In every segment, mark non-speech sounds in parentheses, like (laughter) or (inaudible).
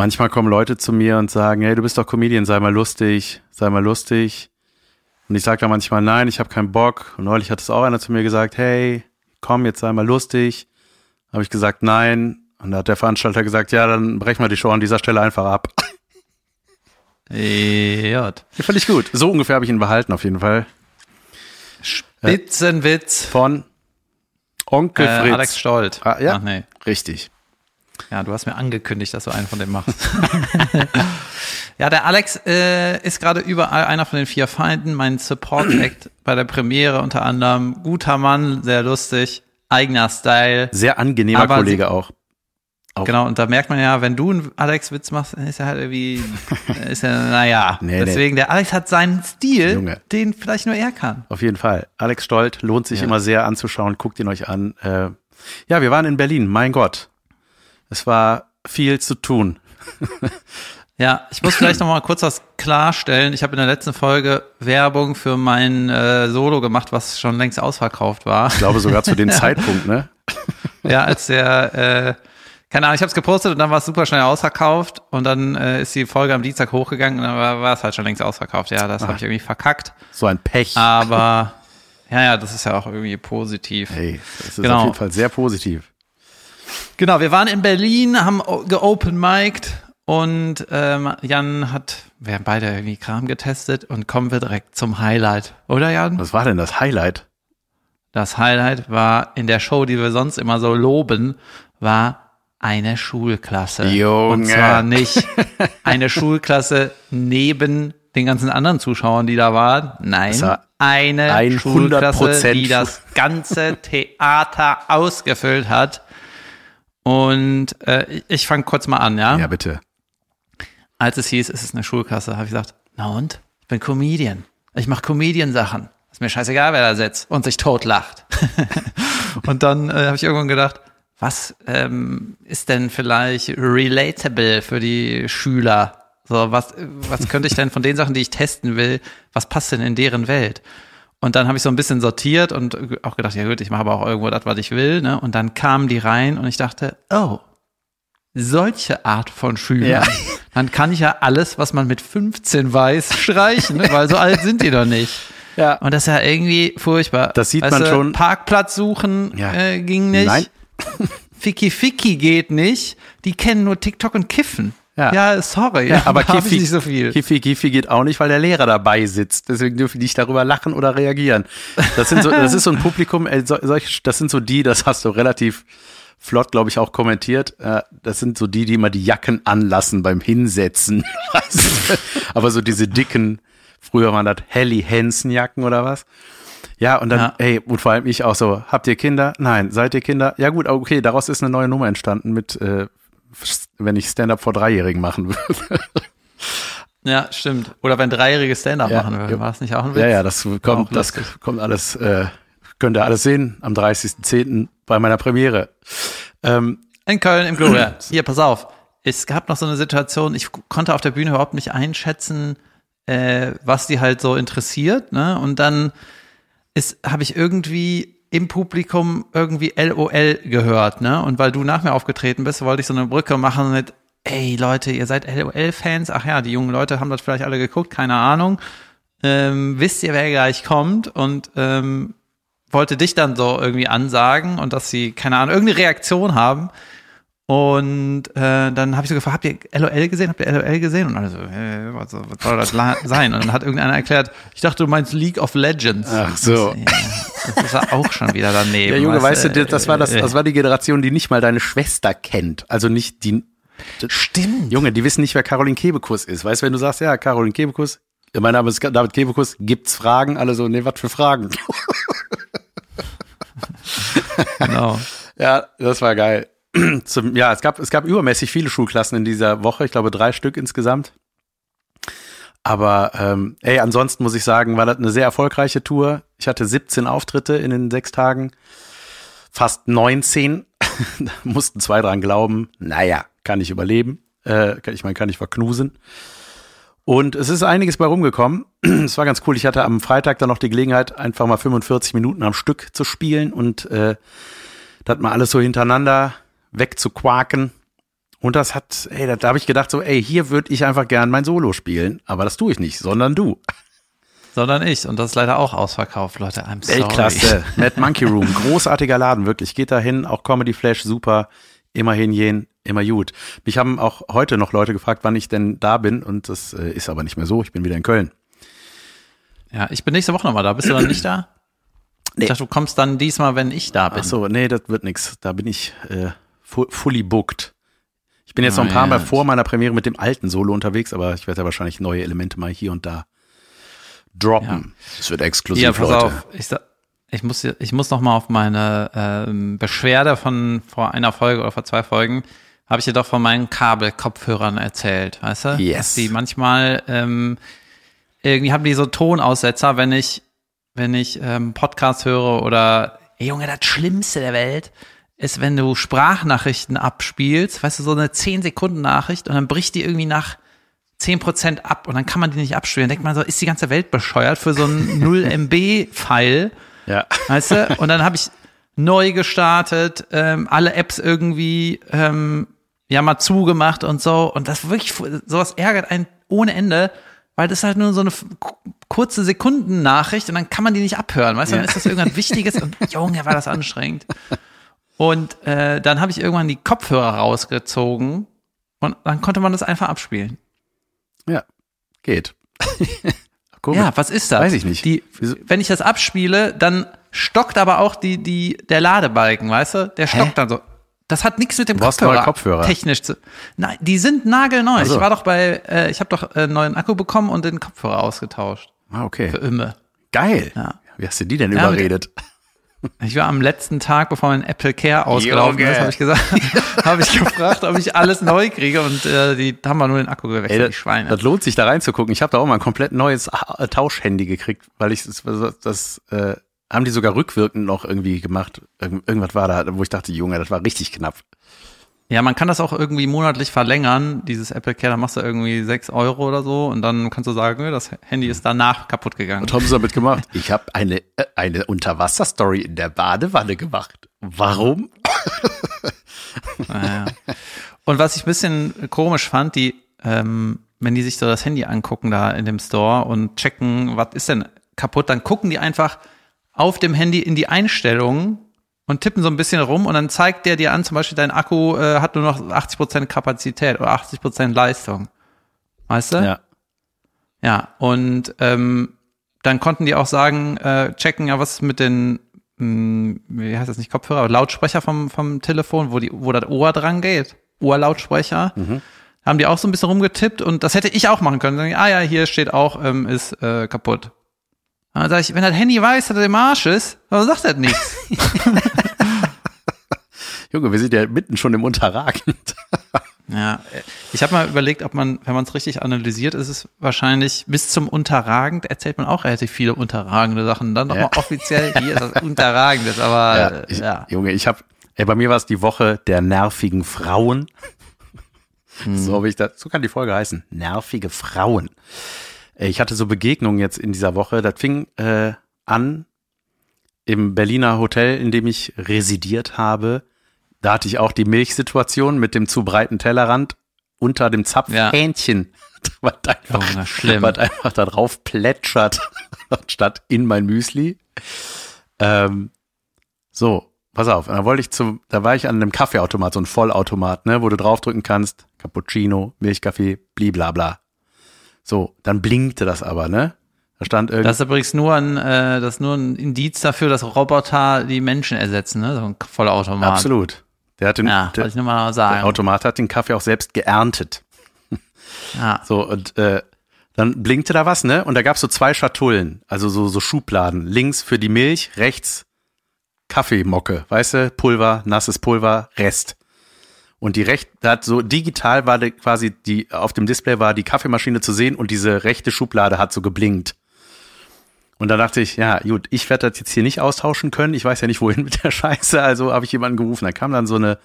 Manchmal kommen Leute zu mir und sagen, hey, du bist doch Comedian, sei mal lustig, sei mal lustig. Und ich sage dann manchmal, nein, ich habe keinen Bock. Und neulich hat es auch einer zu mir gesagt, hey, komm, jetzt sei mal lustig. Habe ich gesagt, nein. Und da hat der Veranstalter gesagt, ja, dann brechen wir die Show an dieser Stelle einfach ab. Ja. Fand ich gut. So ungefähr habe ich ihn behalten, auf jeden Fall. Spitzenwitz. Von Onkel Äh, Fritz. Alex Stolt. Ah, ja. Ach, nee. Richtig. Ja, du hast mir angekündigt, dass du einen von dem machst. (laughs) ja, der Alex äh, ist gerade überall einer von den vier Feinden, mein Support-Act (clears throat) bei der Premiere unter anderem. Guter Mann, sehr lustig, eigener Style. Sehr angenehmer Aber Kollege auch. Auch. Genau, und da merkt man ja, wenn du einen Alex-Witz machst, dann ist er halt irgendwie, (laughs) ist er, naja. Nee, nee. Deswegen, der Alex hat seinen Stil, Junge. den vielleicht nur er kann. Auf jeden Fall. Alex Stolt lohnt sich Ja. immer sehr anzuschauen. Guckt ihn euch an. Äh, ja, wir waren in Berlin. Mein Gott. Es war viel zu tun. (laughs) Ja, ich muss vielleicht noch mal kurz was klarstellen. Ich habe in der letzten Folge Werbung für mein äh, Solo gemacht, was schon längst ausverkauft war. Ich glaube sogar zu dem (laughs) Zeitpunkt, ne? Ja, als der, äh, keine Ahnung, ich habe es gepostet und dann war es super schnell ausverkauft und dann äh, ist die Folge am Dienstag hochgegangen und dann war, war es halt schon längst ausverkauft. Ja, das habe ich irgendwie verkackt. So ein Pech. Aber ja, ja, das ist ja auch irgendwie positiv. Hey, das ist Genau. auf jeden Fall sehr positiv. Genau, wir waren in Berlin, haben geopen mic'd und ähm, Jan hat, wir haben beide irgendwie Kram getestet und kommen wir direkt zum Highlight, oder Jan? Was war denn das Highlight? Das Highlight war in der Show, die wir sonst immer so loben, war eine Schulklasse. Junge. Und zwar nicht eine Schulklasse neben den ganzen anderen Zuschauern, die da waren. Nein, war eine 100% Schulklasse, die das ganze Theater ausgefüllt hat. Und äh, ich- fange kurz mal an, ja? Ja, bitte. Als es hieß, es ist eine Schulklasse, habe ich gesagt, na und? Ich bin Comedian. Ich mache Comedian-Sachen. Ist mir scheißegal, wer da sitzt und sich totlacht. (laughs) und dann äh, habe ich irgendwann gedacht, was ähm, ist denn vielleicht relatable für die Schüler? So, was, was könnte ich denn von den Sachen, die ich testen will, was passt denn in deren Welt? Und dann habe ich so ein bisschen sortiert und auch gedacht, ja gut, ich mache aber auch irgendwo das, was ich will. Ne? Und dann kamen die rein und ich dachte, oh, solche Art von Schülern. Ja. (laughs) Dann kann ich ja alles, was man mit 15 weiß, streichen, ne? weil so alt sind die doch nicht. (laughs) Ja. Und das ist ja irgendwie furchtbar. Das sieht Weißt man du, schon. Parkplatz suchen Ja. äh, ging nicht. Nein. (laughs) Ficky Ficky geht nicht. Die kennen nur TikTok und Kiffen. Ja. Ja, sorry. Ja, aber (laughs) Kiffi, nicht so viel. Kiffi, Kiffi geht auch nicht, weil der Lehrer dabei sitzt. Deswegen dürfen die nicht darüber lachen oder reagieren. Das sind so, das ist so ein (laughs) Publikum, so, solch, das sind so die, das hast du relativ flott, glaube ich, auch kommentiert. Äh, Das sind so die, die immer die Jacken anlassen beim Hinsetzen. (laughs) Aber so diese dicken, früher waren das Helly Hansen Jacken oder was? Ja, und dann, Ja. ey, und vor allem ich auch so, habt ihr Kinder? Nein. Seid ihr Kinder? Ja gut, okay, daraus ist eine neue Nummer entstanden mit, äh, wenn ich Stand-up vor Dreijährigen machen würde. Ja, stimmt. Oder wenn Dreijährige Stand-up Ja, machen ja. würden, war es nicht auch ein Witz? Ja, ja, das kommt, das kommt alles, äh, könnt ihr alles sehen am 30.10. bei meiner Premiere. Ähm, In Köln im Gloria. (clears throat) Hier, pass auf. Es gab noch so eine Situation, ich konnte auf der Bühne überhaupt nicht einschätzen, äh, was die halt so interessiert. Ne? Und dann habe ich irgendwie im Publikum irgendwie LOL gehört, ne? Und weil du nach mir aufgetreten bist, wollte ich so eine Brücke machen mit, ey Leute, ihr seid LOL-Fans? Ach ja, die jungen Leute haben das vielleicht alle geguckt, keine Ahnung. Ähm, wisst ihr, wer gleich kommt? Und ähm, wollte dich dann so irgendwie ansagen und dass sie, keine Ahnung, irgendeine Reaktion haben. Und äh, dann habe ich so gefragt, habt ihr LOL gesehen? Habt ihr LOL gesehen? Und alle so, äh, was, soll- was soll das sein? Und dann hat irgendeiner erklärt, ich dachte, du meinst League of Legends. Ach so. Ja, das ist ja auch schon wieder daneben. ja, Junge, weißt du, äh, das war das, das war die Generation, die nicht mal deine Schwester kennt. Also nicht die, Stimmt. Junge, die wissen nicht, wer Caroline Kebekus ist. Weißt du, wenn du sagst, ja, Caroline Kebekus, mein Name ist David Kebekus, gibt's Fragen? Alle so, nee, was für Fragen? Genau. (laughs) Ja, das war geil. (clears throat) Zum, ja, es gab, es gab übermäßig viele Schulklassen in dieser Woche. Ich glaube, drei Stück insgesamt. Aber ähm, ey, ansonsten muss ich sagen, war das eine sehr erfolgreiche Tour. Ich hatte 17 Auftritte in den sechs Tagen. Fast 19. (laughs) Da mussten zwei dran glauben. Naja, kann ich überleben. Äh, ich meine, kann ich verknusen. Und es ist einiges bei rumgekommen. (clears throat) Es war ganz cool. Ich hatte am Freitag dann noch die Gelegenheit, einfach mal 45 Minuten am Stück zu spielen und äh, das mal alles so hintereinander wegzuquaken. Und das hat, ey, da, da habe ich gedacht, so, ey, hier würde ich einfach gern mein Solo spielen. Aber das tue ich nicht, sondern du. Sondern ich. Und das ist leider auch ausverkauft, Leute. I'm sorry. Weltklasse. Mad Monkey Room. (laughs) Großartiger Laden, wirklich. Geht dahin. Auch Comedy Flash, super. Immerhin jen, immer gut. Mich haben auch heute noch Leute gefragt, wann ich denn da bin. Und das äh, ist aber nicht mehr so. Ich bin wieder in Köln. Ja, ich bin nächste Woche nochmal da. Bist du dann nicht da? Nee. Ich dachte, du kommst dann diesmal, wenn ich da bin. Ach so, nee, das wird nix. Da bin ich äh, fully booked. Ich bin jetzt noch ein Ah, paar ja. Mal vor meiner Premiere mit dem alten Solo unterwegs, aber ich werde ja wahrscheinlich neue Elemente mal hier und da droppen. Es wird exklusiv, Hier, pass Leute. auf. Ich, ich muss, ich muss noch mal auf meine ähm, Beschwerde von vor einer Folge oder vor zwei Folgen, habe ich dir doch von meinen Kabelkopfhörern erzählt, weißt du? Yes. Dass die manchmal, ähm, irgendwie haben die so Tonaussetzer, wenn ich, wenn ich ähm, Podcast höre oder, ey Junge, das Schlimmste der Welt ist, wenn du Sprachnachrichten abspielst, weißt du, so eine 10-Sekunden-Nachricht und dann bricht die irgendwie nach 10% ab und dann kann man die nicht abspielen. Dann denkt man so, ist die ganze Welt bescheuert für so einen (laughs) 0 MB-File, Ja. weißt du? Und dann habe ich neu gestartet, ähm, alle Apps irgendwie ähm, ja mal zugemacht und so. Und das wirklich, sowas ärgert einen ohne Ende, weil das ist halt nur so eine kurze Sekundennachricht und dann kann man die nicht abhören, weißt du? Dann Ja. ist das irgendwas Wichtiges und (laughs) Junge, war das anstrengend. Und äh, dann habe ich irgendwann die Kopfhörer rausgezogen und dann konnte man das einfach abspielen. Ja, geht. (laughs) Ja, was ist das? Weiß ich nicht. Die, wenn ich das abspiele, dann stockt aber auch die, die, der Ladebalken, weißt du? Der stockt Hä? dann so. Das hat nichts mit dem Kopfhörer, Kopfhörer. technisch zu. Nein, die sind nagelneu. So. Ich war doch bei, äh, ich habe doch äh, einen neuen Akku bekommen und den Kopfhörer ausgetauscht. Ah, okay. Für immer. Geil. Ja. Wie hast du die denn Ja, mit- überredet? (laughs) Ich war am letzten Tag, bevor mein Apple Care ausgelaufen Junge. ist, habe ich gesagt, (laughs) habe ich gefragt, ob ich alles neu kriege und äh, die haben wir nur den Akku gewechselt, Ey, die das, Schweine. das lohnt sich da reinzugucken. Ich habe da auch mal ein komplett neues Tauschhandy gekriegt, weil ich das, das äh, haben die sogar rückwirkend noch irgendwie gemacht. Irgend, irgendwas war da, wo ich dachte, Junge, das war richtig knapp. Ja, man kann das auch irgendwie monatlich verlängern, dieses Apple Care, da machst du irgendwie 6 Euro oder so und dann kannst du sagen, das Handy ist danach kaputt gegangen. Was haben sie damit gemacht? Ich habe eine, äh, eine Unterwasserstory in der Badewanne gemacht. Warum? (laughs) Naja. Und was ich ein bisschen komisch fand, die, ähm, wenn die sich so das Handy angucken da in dem Store und checken, was ist denn kaputt, dann gucken die einfach auf dem Handy in die Einstellungen und tippen so ein bisschen rum und dann zeigt der dir an, zum Beispiel dein Akku äh, hat nur noch 80% Kapazität oder 80% Leistung. Weißt du? Ja. Ja, und ähm, dann konnten die auch sagen, äh, checken, ja, was mit den, mh, wie heißt das nicht, Kopfhörer, aber Lautsprecher vom, vom Telefon, wo, die, wo das Ohr dran geht, Ohrlautsprecher, haben die auch so ein bisschen rumgetippt und das hätte ich auch machen können. Sagen, ah ja, hier steht auch, ähm, ist äh, kaputt. Dann sag ich, wenn das Handy weiß, dass er im Arsch ist, dann sagt er nichts. (laughs) (laughs) Junge, wir sind ja mitten schon im Unterragend. (laughs) Ja, ich habe mal überlegt, ob man, wenn man es richtig analysiert, ist es wahrscheinlich bis zum Unterragend erzählt man auch relativ viele unterragende Sachen. Dann nochmal Ja. offiziell, hier ist das (laughs) Unterragendes, aber Ja, äh, ich, ja. Junge, ich habe, ey, bei mir war es die Woche der nervigen Frauen. So habe ich das, so kann die Folge heißen. Nervige Frauen. Ich hatte so Begegnungen jetzt in dieser Woche. Das fing äh, an im Berliner Hotel, in dem ich residiert habe. Da hatte ich auch die Milchsituation mit dem zu breiten Tellerrand unter dem Zapfhähnchen, (laughs) was einfach, Junge, schlimm. was einfach da drauf plätschert, (laughs) statt in mein Müsli. Ähm, so, pass auf. Und da wollte ich zum, da war ich an einem Kaffeeautomat, so ein Vollautomat, ne, wo du draufdrücken kannst, Cappuccino, Milchkaffee, bliblabla. So, dann blinkte das aber, ne? Da stand irgendwie. Das ist übrigens nur ein, äh, das ist nur ein Indiz dafür, dass Roboter die Menschen ersetzen, ne? So ein Vollautomat. Absolut. Der hat den, Ja, der, ich mal der sagen. Automat hat den Kaffee auch selbst geerntet. (laughs) Ja. So, und äh, dann blinkte da was, ne? Und da gab's so zwei Schatullen, also so, so Schubladen. Links für die Milch, rechts Kaffeemocke, weißt du, Pulver, nasses Pulver, Rest. Und die rechte, da hat so digital war die, quasi die, auf dem Display war die Kaffeemaschine zu sehen und diese rechte Schublade hat so geblinkt. Und da dachte ich, ja, gut, ich werde das jetzt hier nicht austauschen können. Ich weiß ja nicht, wohin (laughs) mit der Scheiße. Also habe ich jemanden gerufen. Da kam dann so eine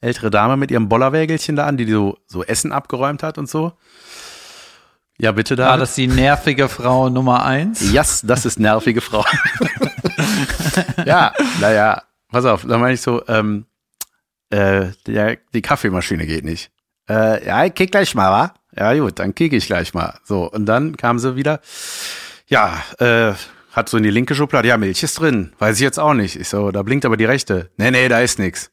ältere Dame mit ihrem Bollerwägelchen da an, die so, so Essen abgeräumt hat und so. Ja, bitte da. War das die nervige Frau Nummer eins? Yes, das ist nervige Frau. (laughs) (laughs) ja, naja, pass auf, da meine ich so, ähm, äh, der, die Kaffeemaschine geht nicht. Äh, ja, ich kick gleich mal, wa? Ja, gut, dann kick ich gleich mal. So, und dann kam sie wieder. Ja, äh, hat so in die linke Schublade, ja, Milch ist drin. Weiß ich jetzt auch nicht. Ich so, da blinkt aber die rechte. Nee, nee, da ist nix.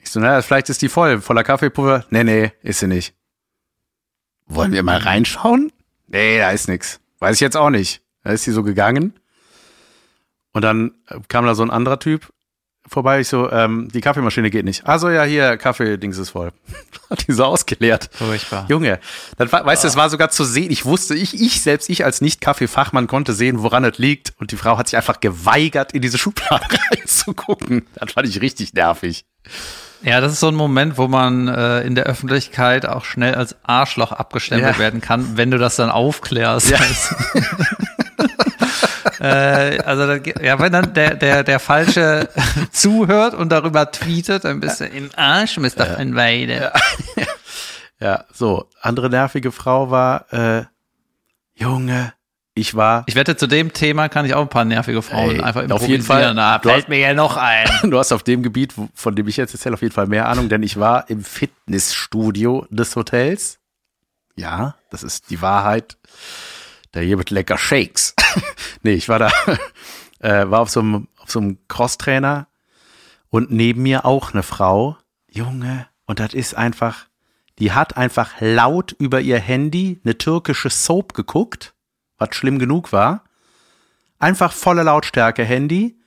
Ich so, naja, vielleicht ist die voll, voller Kaffeepulver. Nee, nee, ist sie nicht. Wollen wir mal reinschauen? Nee, da ist nix. Weiß ich jetzt auch nicht. Da ist sie so gegangen. Und dann kam da so ein anderer Typ vorbei. Ich so, ähm, die Kaffeemaschine geht nicht. Also ja, hier, Kaffee-Dings ist voll. Hat (laughs) die so ausgeleert. Furchtbar. Junge, dann war, weißt du, es war sogar zu sehen. Ich wusste, ich, ich selbst, ich als Nicht-Kaffeefachmann konnte sehen, woran es liegt. Und die Frau hat sich einfach geweigert, in diese Schublade (laughs) reinzugucken. Das fand ich richtig nervig. Ja, das ist so ein Moment, wo man äh, in der Öffentlichkeit auch schnell als Arschloch abgestempelt Ja. werden kann, wenn du das dann aufklärst. Ja. (laughs) äh, also da, ge- ja, wenn dann der der der falsche (laughs) zuhört und darüber tweetet, dann bist du im Arsch, Mr. Van Weide. Ja, so. Andere nervige Frau war, äh, Junge, ich war, Ich wette, zu dem Thema kann ich auch ein paar nervige Frauen Ey, einfach auf jeden Fall. improvisieren. Na, fällt hast- mir ja noch ein. (laughs) du hast auf dem Gebiet, von dem ich jetzt erzähle, auf jeden Fall mehr Ahnung, denn ich war im Fitnessstudio des Hotels. Ja, das ist die Wahrheit. Da hier mit lecker Shakes. (laughs) nee, ich war da, (laughs) äh, war auf so einem, auf so einem Crosstrainer und neben mir auch eine Frau. Junge, und das ist einfach, die hat einfach laut über ihr Handy eine türkische Soap geguckt, was schlimm genug war. Einfach volle Lautstärke Handy,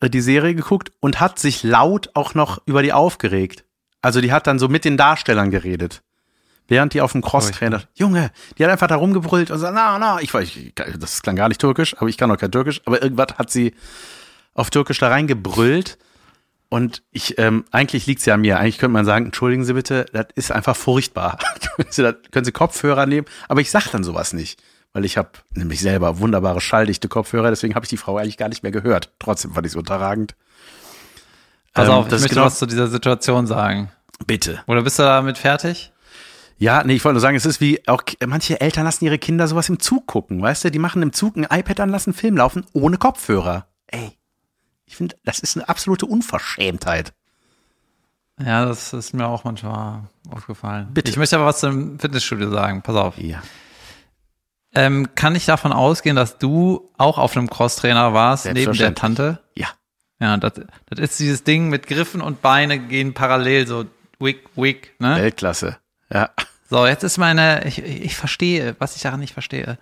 äh, die Serie geguckt und hat sich laut auch noch über die aufgeregt. Also die hat dann so mit den Darstellern geredet. Während die auf dem Crosstrainer, Junge, die hat einfach da rumgebrüllt und so, na, na, ich weiß, ich, das klang gar nicht türkisch, aber ich kann auch kein türkisch, aber irgendwas hat sie auf türkisch da reingebrüllt und ich, ähm, eigentlich liegt's ja an mir. Eigentlich könnte man sagen, entschuldigen Sie bitte, das ist einfach furchtbar. (laughs) können, Sie, das, können Sie Kopfhörer nehmen? Aber ich sag dann sowas nicht, weil ich habe nämlich selber wunderbare schalldichte Kopfhörer, deswegen habe ich die Frau eigentlich gar nicht mehr gehört. Trotzdem fand ich es unterragend. Pass Ähm, auf, ich das ist möchte genau- was zu dieser Situation sagen. Bitte. Oder bist du damit fertig? Ja, nee, ich wollte nur sagen, es ist wie auch manche Eltern lassen ihre Kinder sowas im Zug gucken, weißt du? Die machen im Zug ein iPad an, lassen Film laufen ohne Kopfhörer. Ey, ich finde, das ist eine absolute Unverschämtheit. Ja, das ist mir auch manchmal aufgefallen. Bitte. Ich möchte aber was zum Fitnessstudio sagen. Pass auf. Ja. Ähm, kann ich davon ausgehen, dass du auch auf einem Crosstrainer warst, neben der. Tante? Ja. Ja, das, das ist dieses Ding mit Griffen und Beine gehen parallel, so wick, wick, ne? Weltklasse. Ja. So, jetzt ist meine, ich, ich verstehe, was ich daran nicht verstehe.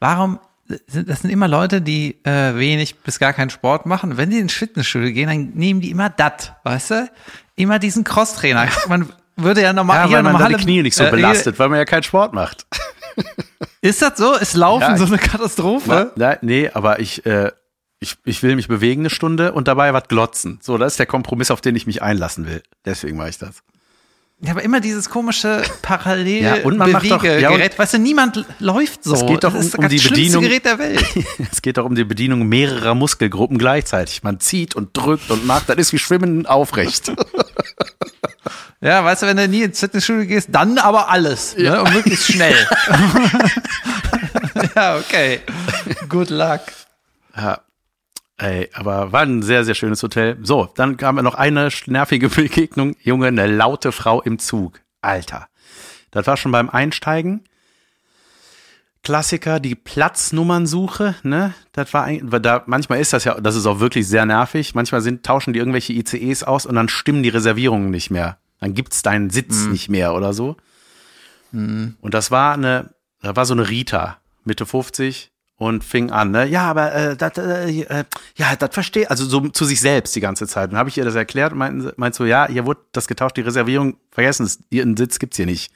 Warum sind, das sind immer Leute, die äh, wenig bis gar keinen Sport machen. Wenn die ins Fitnessstudio gehen, dann nehmen die immer dat, weißt du? Immer diesen Crosstrainer. (laughs) Man würde ja normal, Ja, weil man normale, seine Knie nicht so äh, belastet, weil man ja keinen Sport macht. (laughs) Ist das so? Ist Laufen Ja, so eine Katastrophe? Na, nee, aber ich, äh, ich, ich will mich bewegen eine Stunde und dabei was glotzen. So, das ist der Kompromiss, auf den ich mich einlassen will. Deswegen mache ich das. Ja, aber immer dieses komische parallel Ja, und man macht doch- ja, Gerät. Weißt du, niemand läuft so. Es geht doch das ist um- um das die schlimmste Bedienung. Gerät der Welt. (laughs) Es geht doch um die Bedienung mehrerer Muskelgruppen gleichzeitig. Man zieht und drückt und macht, das ist wie Schwimmen aufrecht. (laughs) Ja, weißt du, wenn du nie ins Fitnessstudio gehst, dann aber alles. Ne? Und möglichst schnell. (laughs) ja, okay. Good luck. Ja. Ey, aber war ein sehr, sehr schönes Hotel. So, dann kam noch eine nervige (laughs) Begegnung. Junge, eine laute Frau im Zug. Alter. Das war schon beim Einsteigen. Klassiker, die Platznummernsuche, ne? Das war ein, da, manchmal ist das ja, das ist auch wirklich sehr nervig. Manchmal sind, tauschen die irgendwelche ICEs aus und dann stimmen die Reservierungen nicht mehr. Dann gibt's deinen Sitz nicht mehr oder so. Und das war eine, da war so eine Rita, Mitte 50 und fing an, ne? Ja, aber äh, das, äh, äh, ja, das verstehe, also so zu sich selbst die ganze Zeit. Und habe ich ihr das erklärt und meinten, sie- meint so, ja, hier wurde das getauscht, die Reservierung, vergessen es, ihren Sitz gibt's hier nicht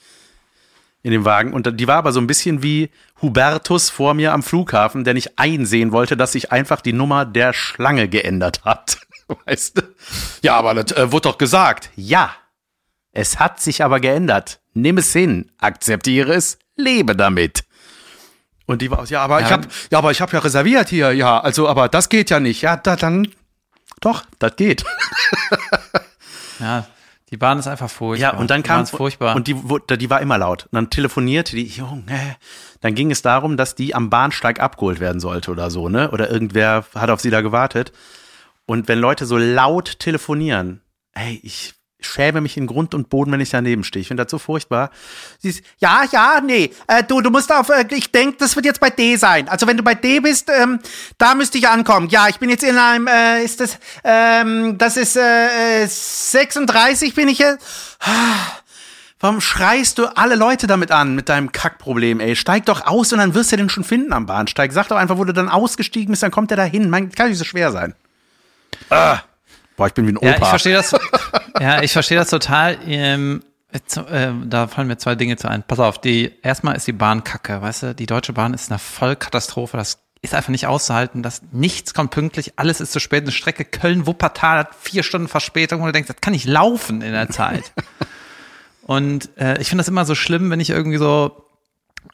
in dem Wagen. Und die war aber so ein bisschen wie Hubertus vor mir am Flughafen, der nicht einsehen wollte, dass sich einfach die Nummer der Schlange geändert hat. (laughs) Weißt du? Ja, aber das äh, wurde doch gesagt. Ja. Es hat sich aber geändert. Nimm es hin, akzeptiere es, lebe damit. Und die war aus, ja, aber ich Ja. habe ja, aber ich habe ja reserviert hier, ja, also aber das geht ja nicht. Ja, da, dann doch, das geht. (laughs) Ja, die Bahn ist einfach furchtbar. Ja, und dann kam ist furchtbar. und die die war immer laut. Und dann telefonierte die Junge. Dann ging es darum, dass die am Bahnsteig abgeholt werden sollte oder so, ne? Oder irgendwer hat auf sie da gewartet. Und wenn Leute so laut telefonieren, ey, ich schäme mich in Grund und Boden, wenn ich daneben stehe. Ich finde das so furchtbar. Sie ist, ja, ja, nee, äh, du, du musst auf, äh, ich denke, das wird jetzt bei D sein. Also wenn du bei D bist, ähm, da müsste ich ankommen. Ja, ich bin jetzt in einem, äh, ist das, ähm, das ist, äh, 36 bin ich jetzt. Warum schreist du alle Leute damit an, mit deinem Kackproblem, ey? Steig doch aus und dann wirst du den schon finden am Bahnsteig. Sag doch einfach, wo du dann ausgestiegen bist, dann kommt der da hin. Kann nicht so schwer sein. Ah. Boah, ich bin wie ein Opa. Ja, ich verstehe das. (laughs) ja, ich verstehe das total. Ähm, äh, da fallen mir zwei Dinge zu ein. Pass auf, die erstmal ist die Bahn kacke, weißt du? Die Deutsche Bahn ist eine Vollkatastrophe. Das ist einfach nicht auszuhalten, dass nichts kommt pünktlich, alles ist zu spät. Eine Strecke Köln-Wuppertal hat vier Stunden Verspätung, wo du denkst, das kann nicht laufen in der Zeit. (laughs) Und äh, ich finde das immer so schlimm, wenn ich irgendwie so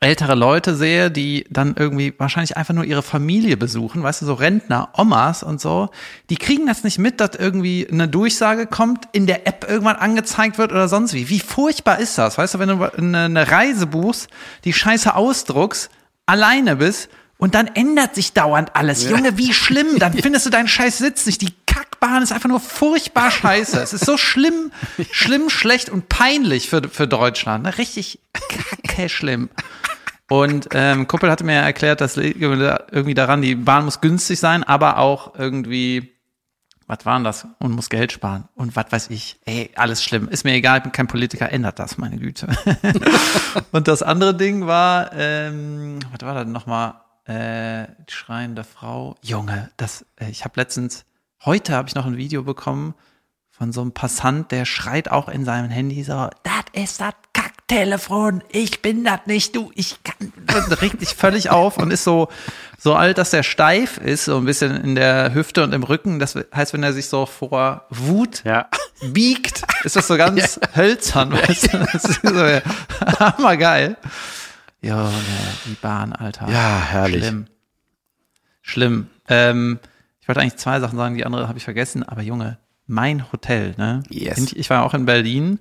ältere Leute sehe, die dann irgendwie wahrscheinlich einfach nur ihre Familie besuchen, weißt du, so Rentner, Omas und so, die kriegen das nicht mit, dass irgendwie eine Durchsage kommt, in der App irgendwann angezeigt wird oder sonst wie. Wie furchtbar ist das? Weißt du, wenn du eine Reise buchst, die Scheiße ausdruckst, alleine bist und dann ändert sich dauernd alles. Ja. Junge, wie schlimm. Dann (laughs) findest du deinen Scheiß Sitz nicht. Die Kackbahn ist einfach nur furchtbar scheiße. Es ist so schlimm, (laughs) schlimm, schlecht und peinlich für, für Deutschland. Ne? Richtig kacke schlimm. Und ähm, Kuppel hatte mir erklärt, dass irgendwie daran, die Bahn muss günstig sein, aber auch irgendwie, was waren das? Und muss Geld sparen. Und was weiß ich. Ey, alles schlimm. Ist mir egal, ich bin kein Politiker, ändert das, meine Güte. (laughs) und das andere Ding war, ähm, was war das nochmal? äh, die schreiende Frau. Junge, das, äh, ich habe letztens, heute habe ich noch ein Video bekommen von so einem Passant, der schreit auch in seinem Handy so, das ist das Kacktelefon, ich bin das nicht, du, ich kann, und regt sich völlig auf und ist so, so alt, dass er steif ist, so ein bisschen in der Hüfte und im Rücken. Das heißt, wenn er sich so vor Wut ja. biegt, ist das so ganz (laughs) ja. hölzern, weißt du? Das ist so hammergeil. Ja, die Bahn, Alter. Ja, herrlich. Schlimm. Schlimm. Ähm, ich wollte eigentlich zwei Sachen sagen, die andere habe ich vergessen, aber Junge, mein Hotel, ne? Yes. Ich war auch in Berlin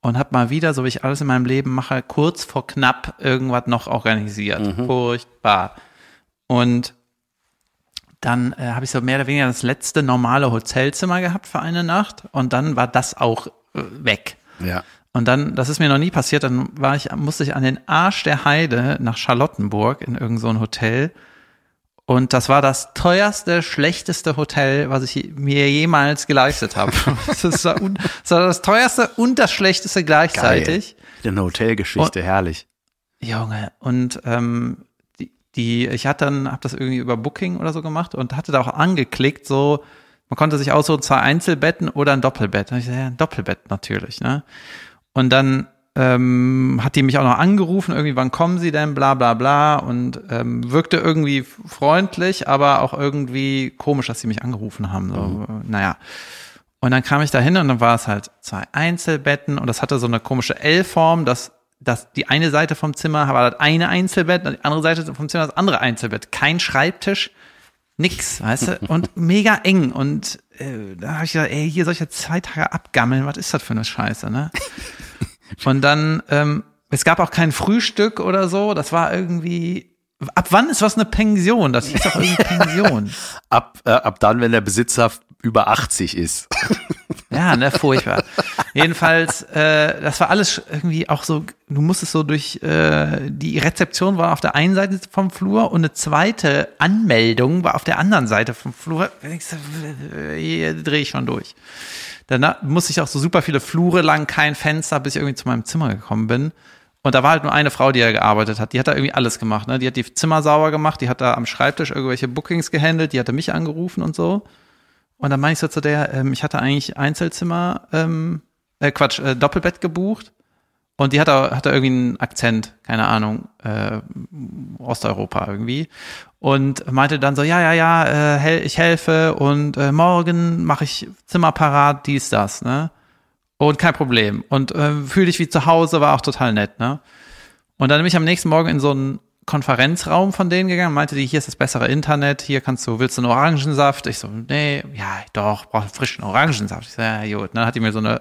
und habe mal wieder, so wie ich alles in meinem Leben mache, kurz vor knapp irgendwas noch organisiert. Mhm. Furchtbar. Und dann äh, habe ich so mehr oder weniger das letzte normale Hotelzimmer gehabt für eine Nacht und dann war das auch äh, weg. Ja. Und dann, das ist mir noch nie passiert, dann war ich, musste ich an den Arsch der Heide nach Charlottenburg in irgendein so Hotel. Und das war das teuerste, schlechteste Hotel, was ich mir jemals geleistet habe. (laughs) das, war das war das teuerste und das schlechteste gleichzeitig. Geil. Eine Hotelgeschichte, und, herrlich. Junge, und ähm, die, die, ich hatte dann, habe das irgendwie über Booking oder so gemacht und hatte da auch angeklickt, so, man konnte sich aussuchen, zwei Einzelbetten oder ein Doppelbett. Und ich sage, ja, ein Doppelbett natürlich, ne? Und dann ähm, hat die mich auch noch angerufen, irgendwie, wann kommen sie denn, bla bla bla. Und ähm, wirkte irgendwie freundlich, aber auch irgendwie komisch, dass sie mich angerufen haben. So, mhm. Naja. Und dann kam ich da hin und dann war es halt zwei Einzelbetten und das hatte so eine komische L-Form, dass, dass die eine Seite vom Zimmer war das eine Einzelbett und die andere Seite vom Zimmer das andere Einzelbett. Kein Schreibtisch, nix, weißt du? Und (laughs) mega eng. Und äh, da habe ich gedacht, ey, hier soll ich jetzt zwei Tage abgammeln, was ist das für eine Scheiße, ne? (laughs) Und dann, ähm, es gab auch kein Frühstück oder so. Das war irgendwie. Ab wann ist was eine Pension? Das hieß doch irgendwie (laughs) Pension. ab, äh, ab dann, wenn der Besitzer über 80 ist. (laughs) Ja, ne, furchtbar. Jedenfalls, äh, das war alles irgendwie auch so, du musstest so durch, äh, die Rezeption war auf der einen Seite vom Flur und eine zweite Anmeldung war auf der anderen Seite vom Flur. (laughs) Hier drehe ich schon durch. Dann musste ich auch so super viele Flure lang, kein Fenster, bis ich irgendwie zu meinem Zimmer gekommen bin. Und da war halt nur eine Frau, die da gearbeitet hat. Die hat da irgendwie alles gemacht. Ne? Die hat die Zimmer sauber gemacht, die hat da am Schreibtisch irgendwelche Bookings gehandelt, die hatte mich angerufen und so. Und dann meine ich so zu der, ähm, ich hatte eigentlich Einzelzimmer, ähm, äh, Quatsch, äh, Doppelbett gebucht. Und die hat da, hat da irgendwie einen Akzent, keine Ahnung, äh, Osteuropa irgendwie und meinte dann so, ja, ja, ja, äh, ich helfe und äh, morgen mache ich Zimmer parat, dies, das, ne? Und kein Problem. Und äh, fühle dich wie zu Hause, war auch total nett, ne? Und dann bin ich am nächsten Morgen in so einen Konferenzraum von denen gegangen, meinte die, hier ist das bessere Internet, hier kannst du, willst du einen Orangensaft? Ich so, nee, ja, doch, brauche frischen Orangensaft. Ich so, ja, gut. Dann hat die mir so eine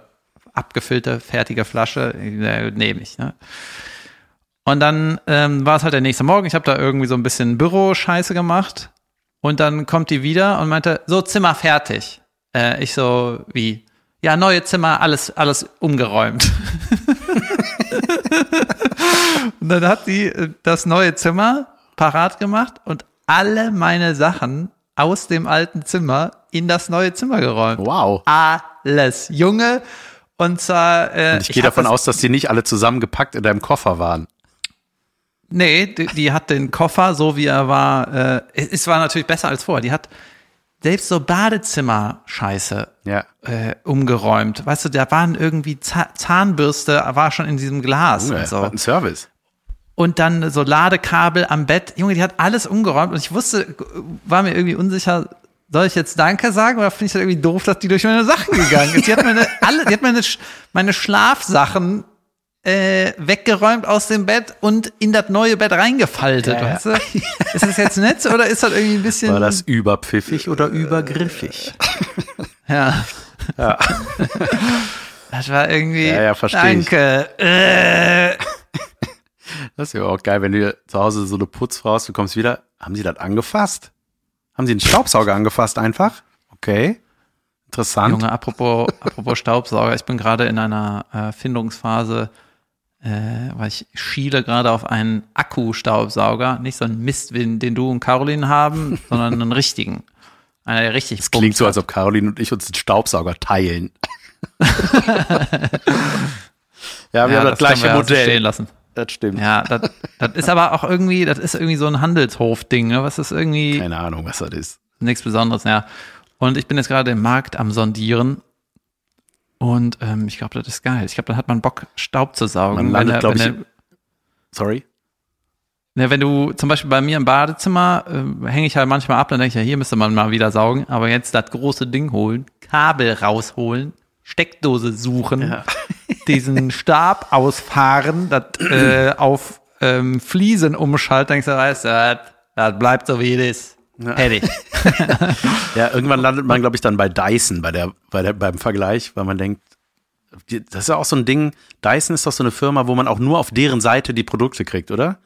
abgefüllte, fertige Flasche, äh, nehme ich, ne? Und dann ähm, war es halt der nächste Morgen. Ich habe da irgendwie so ein bisschen Büro-Scheiße gemacht. Und dann kommt die wieder und meinte, so, Zimmer fertig. Äh, ich so, wie? Ja, neue Zimmer, alles, alles umgeräumt. (laughs) und dann hat die äh, das neue Zimmer parat gemacht und alle meine Sachen aus dem alten Zimmer in das neue Zimmer geräumt. Wow. Alles. Junge. Und zwar. Äh, Und ich gehe davon das- aus, dass die nicht alle zusammengepackt in deinem Koffer waren. Nee, die, die hat den Koffer, so wie er war. Äh, es war natürlich besser als vorher. Die hat selbst so Badezimmer-Scheiße Ja. äh, umgeräumt. Weißt du, da waren irgendwie Za Zahnbürste, war schon in diesem Glas. Junge, und, so. ein Service. und dann so Ladekabel am Bett. Junge, die hat alles umgeräumt und ich wusste, war mir irgendwie unsicher, soll ich jetzt Danke sagen oder finde ich das irgendwie doof, dass die durch meine Sachen gegangen ist? Die hat meine, (laughs) alle, die hat meine, meine Schlafsachen äh, weggeräumt aus dem Bett und in das neue Bett reingefaltet. Ja, ja. Weißt du? Ist das jetzt nett oder ist das irgendwie ein bisschen. War das überpfiffig oder übergriffig? (laughs) Ja. Ja. (laughs) Das war irgendwie. Ja, ja, versteh ich. Danke. Äh, Das wäre auch geil, wenn du zu Hause so eine Putzfrau hast, du kommst wieder. Haben sie das angefasst? Haben sie einen Staubsauger angefasst einfach? Okay. Interessant. Junge, apropos, apropos Staubsauger, ich bin gerade in einer äh, Findungsphase, äh, weil ich schiele gerade auf einen Akku-Staubsauger, nicht so einen Mist, den, den du und Caroline haben, (laughs) sondern einen richtigen. Einer, der richtig Es klingt so, als ob Caroline und ich uns einen Staubsauger teilen. (laughs) ja, wir haben das, gleiche können wir ja so Modell. stehen lassen. Das stimmt. Ja, das, das ist aber auch irgendwie, das ist irgendwie so ein Handelshof-Ding, ne? was ist irgendwie Keine Ahnung, was das ist. nichts Besonderes, ja. Und ich bin jetzt gerade im Markt am Sondieren. Und ähm, ich glaube, das ist geil. Ich glaube, dann hat man Bock, Staub zu saugen. Man landet, der- glaub wenn ich, der- Sorry. Ja, wenn du zum Beispiel bei mir im Badezimmer äh, hänge ich halt manchmal ab, dann denke ich, ja, hier müsste man mal wieder saugen, aber jetzt das große Ding holen, Kabel rausholen, Steckdose suchen, (laughs) diesen Stab ausfahren, das äh, auf ähm, Fliesen umschalten, denkst du, weißt du, das, das bleibt so wie es ist. Fertig. (laughs) Ja, irgendwann landet man, glaube ich, dann bei Dyson, bei der, bei der, beim Vergleich, weil man denkt, das ist ja auch so ein Ding, Dyson ist doch so eine Firma, wo man auch nur auf deren Seite die Produkte kriegt, oder?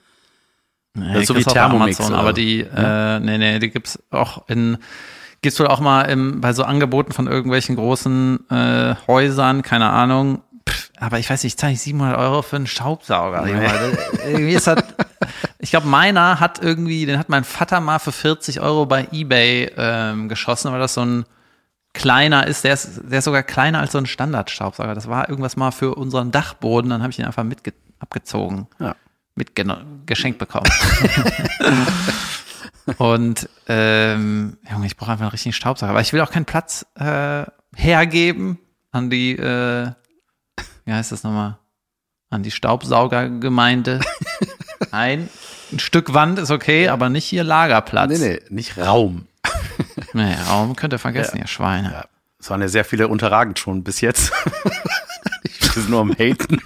Nee, ist so wie Thermomix Amazon, aber die, äh, nee, nee, die gibt's auch in, gibt's wohl auch mal im, bei so Angeboten von irgendwelchen großen äh, Häusern, keine Ahnung. Pff, aber ich weiß nicht, ich zahle nicht 700 Euro für einen Staubsauger. Das- irgendwie ist das, ich glaube, meiner hat irgendwie, den hat mein Vater mal für 40 Euro bei Ebay ähm, geschossen, weil das so ein kleiner ist. Der ist, der ist sogar kleiner als so ein Standardstaubsauger. Das war irgendwas mal für unseren Dachboden, dann habe ich ihn einfach mitge abgezogen Ja. mitgeschenkt bekommen. (laughs) Und ähm, Junge, ich brauche einfach einen richtigen Staubsauger. Aber ich will auch keinen Platz äh, hergeben an die, äh, wie heißt das nochmal? An die Staubsaugergemeinde. (laughs) Nein, ein Stück Wand ist okay, aber nicht hier Lagerplatz. Nee, nee, nicht Raum. (laughs) Nee, Raum könnt ihr vergessen, ihr Schweine. Ja. Es waren ja sehr viele unterragend schon bis jetzt. (laughs) ich bin nur am Haten.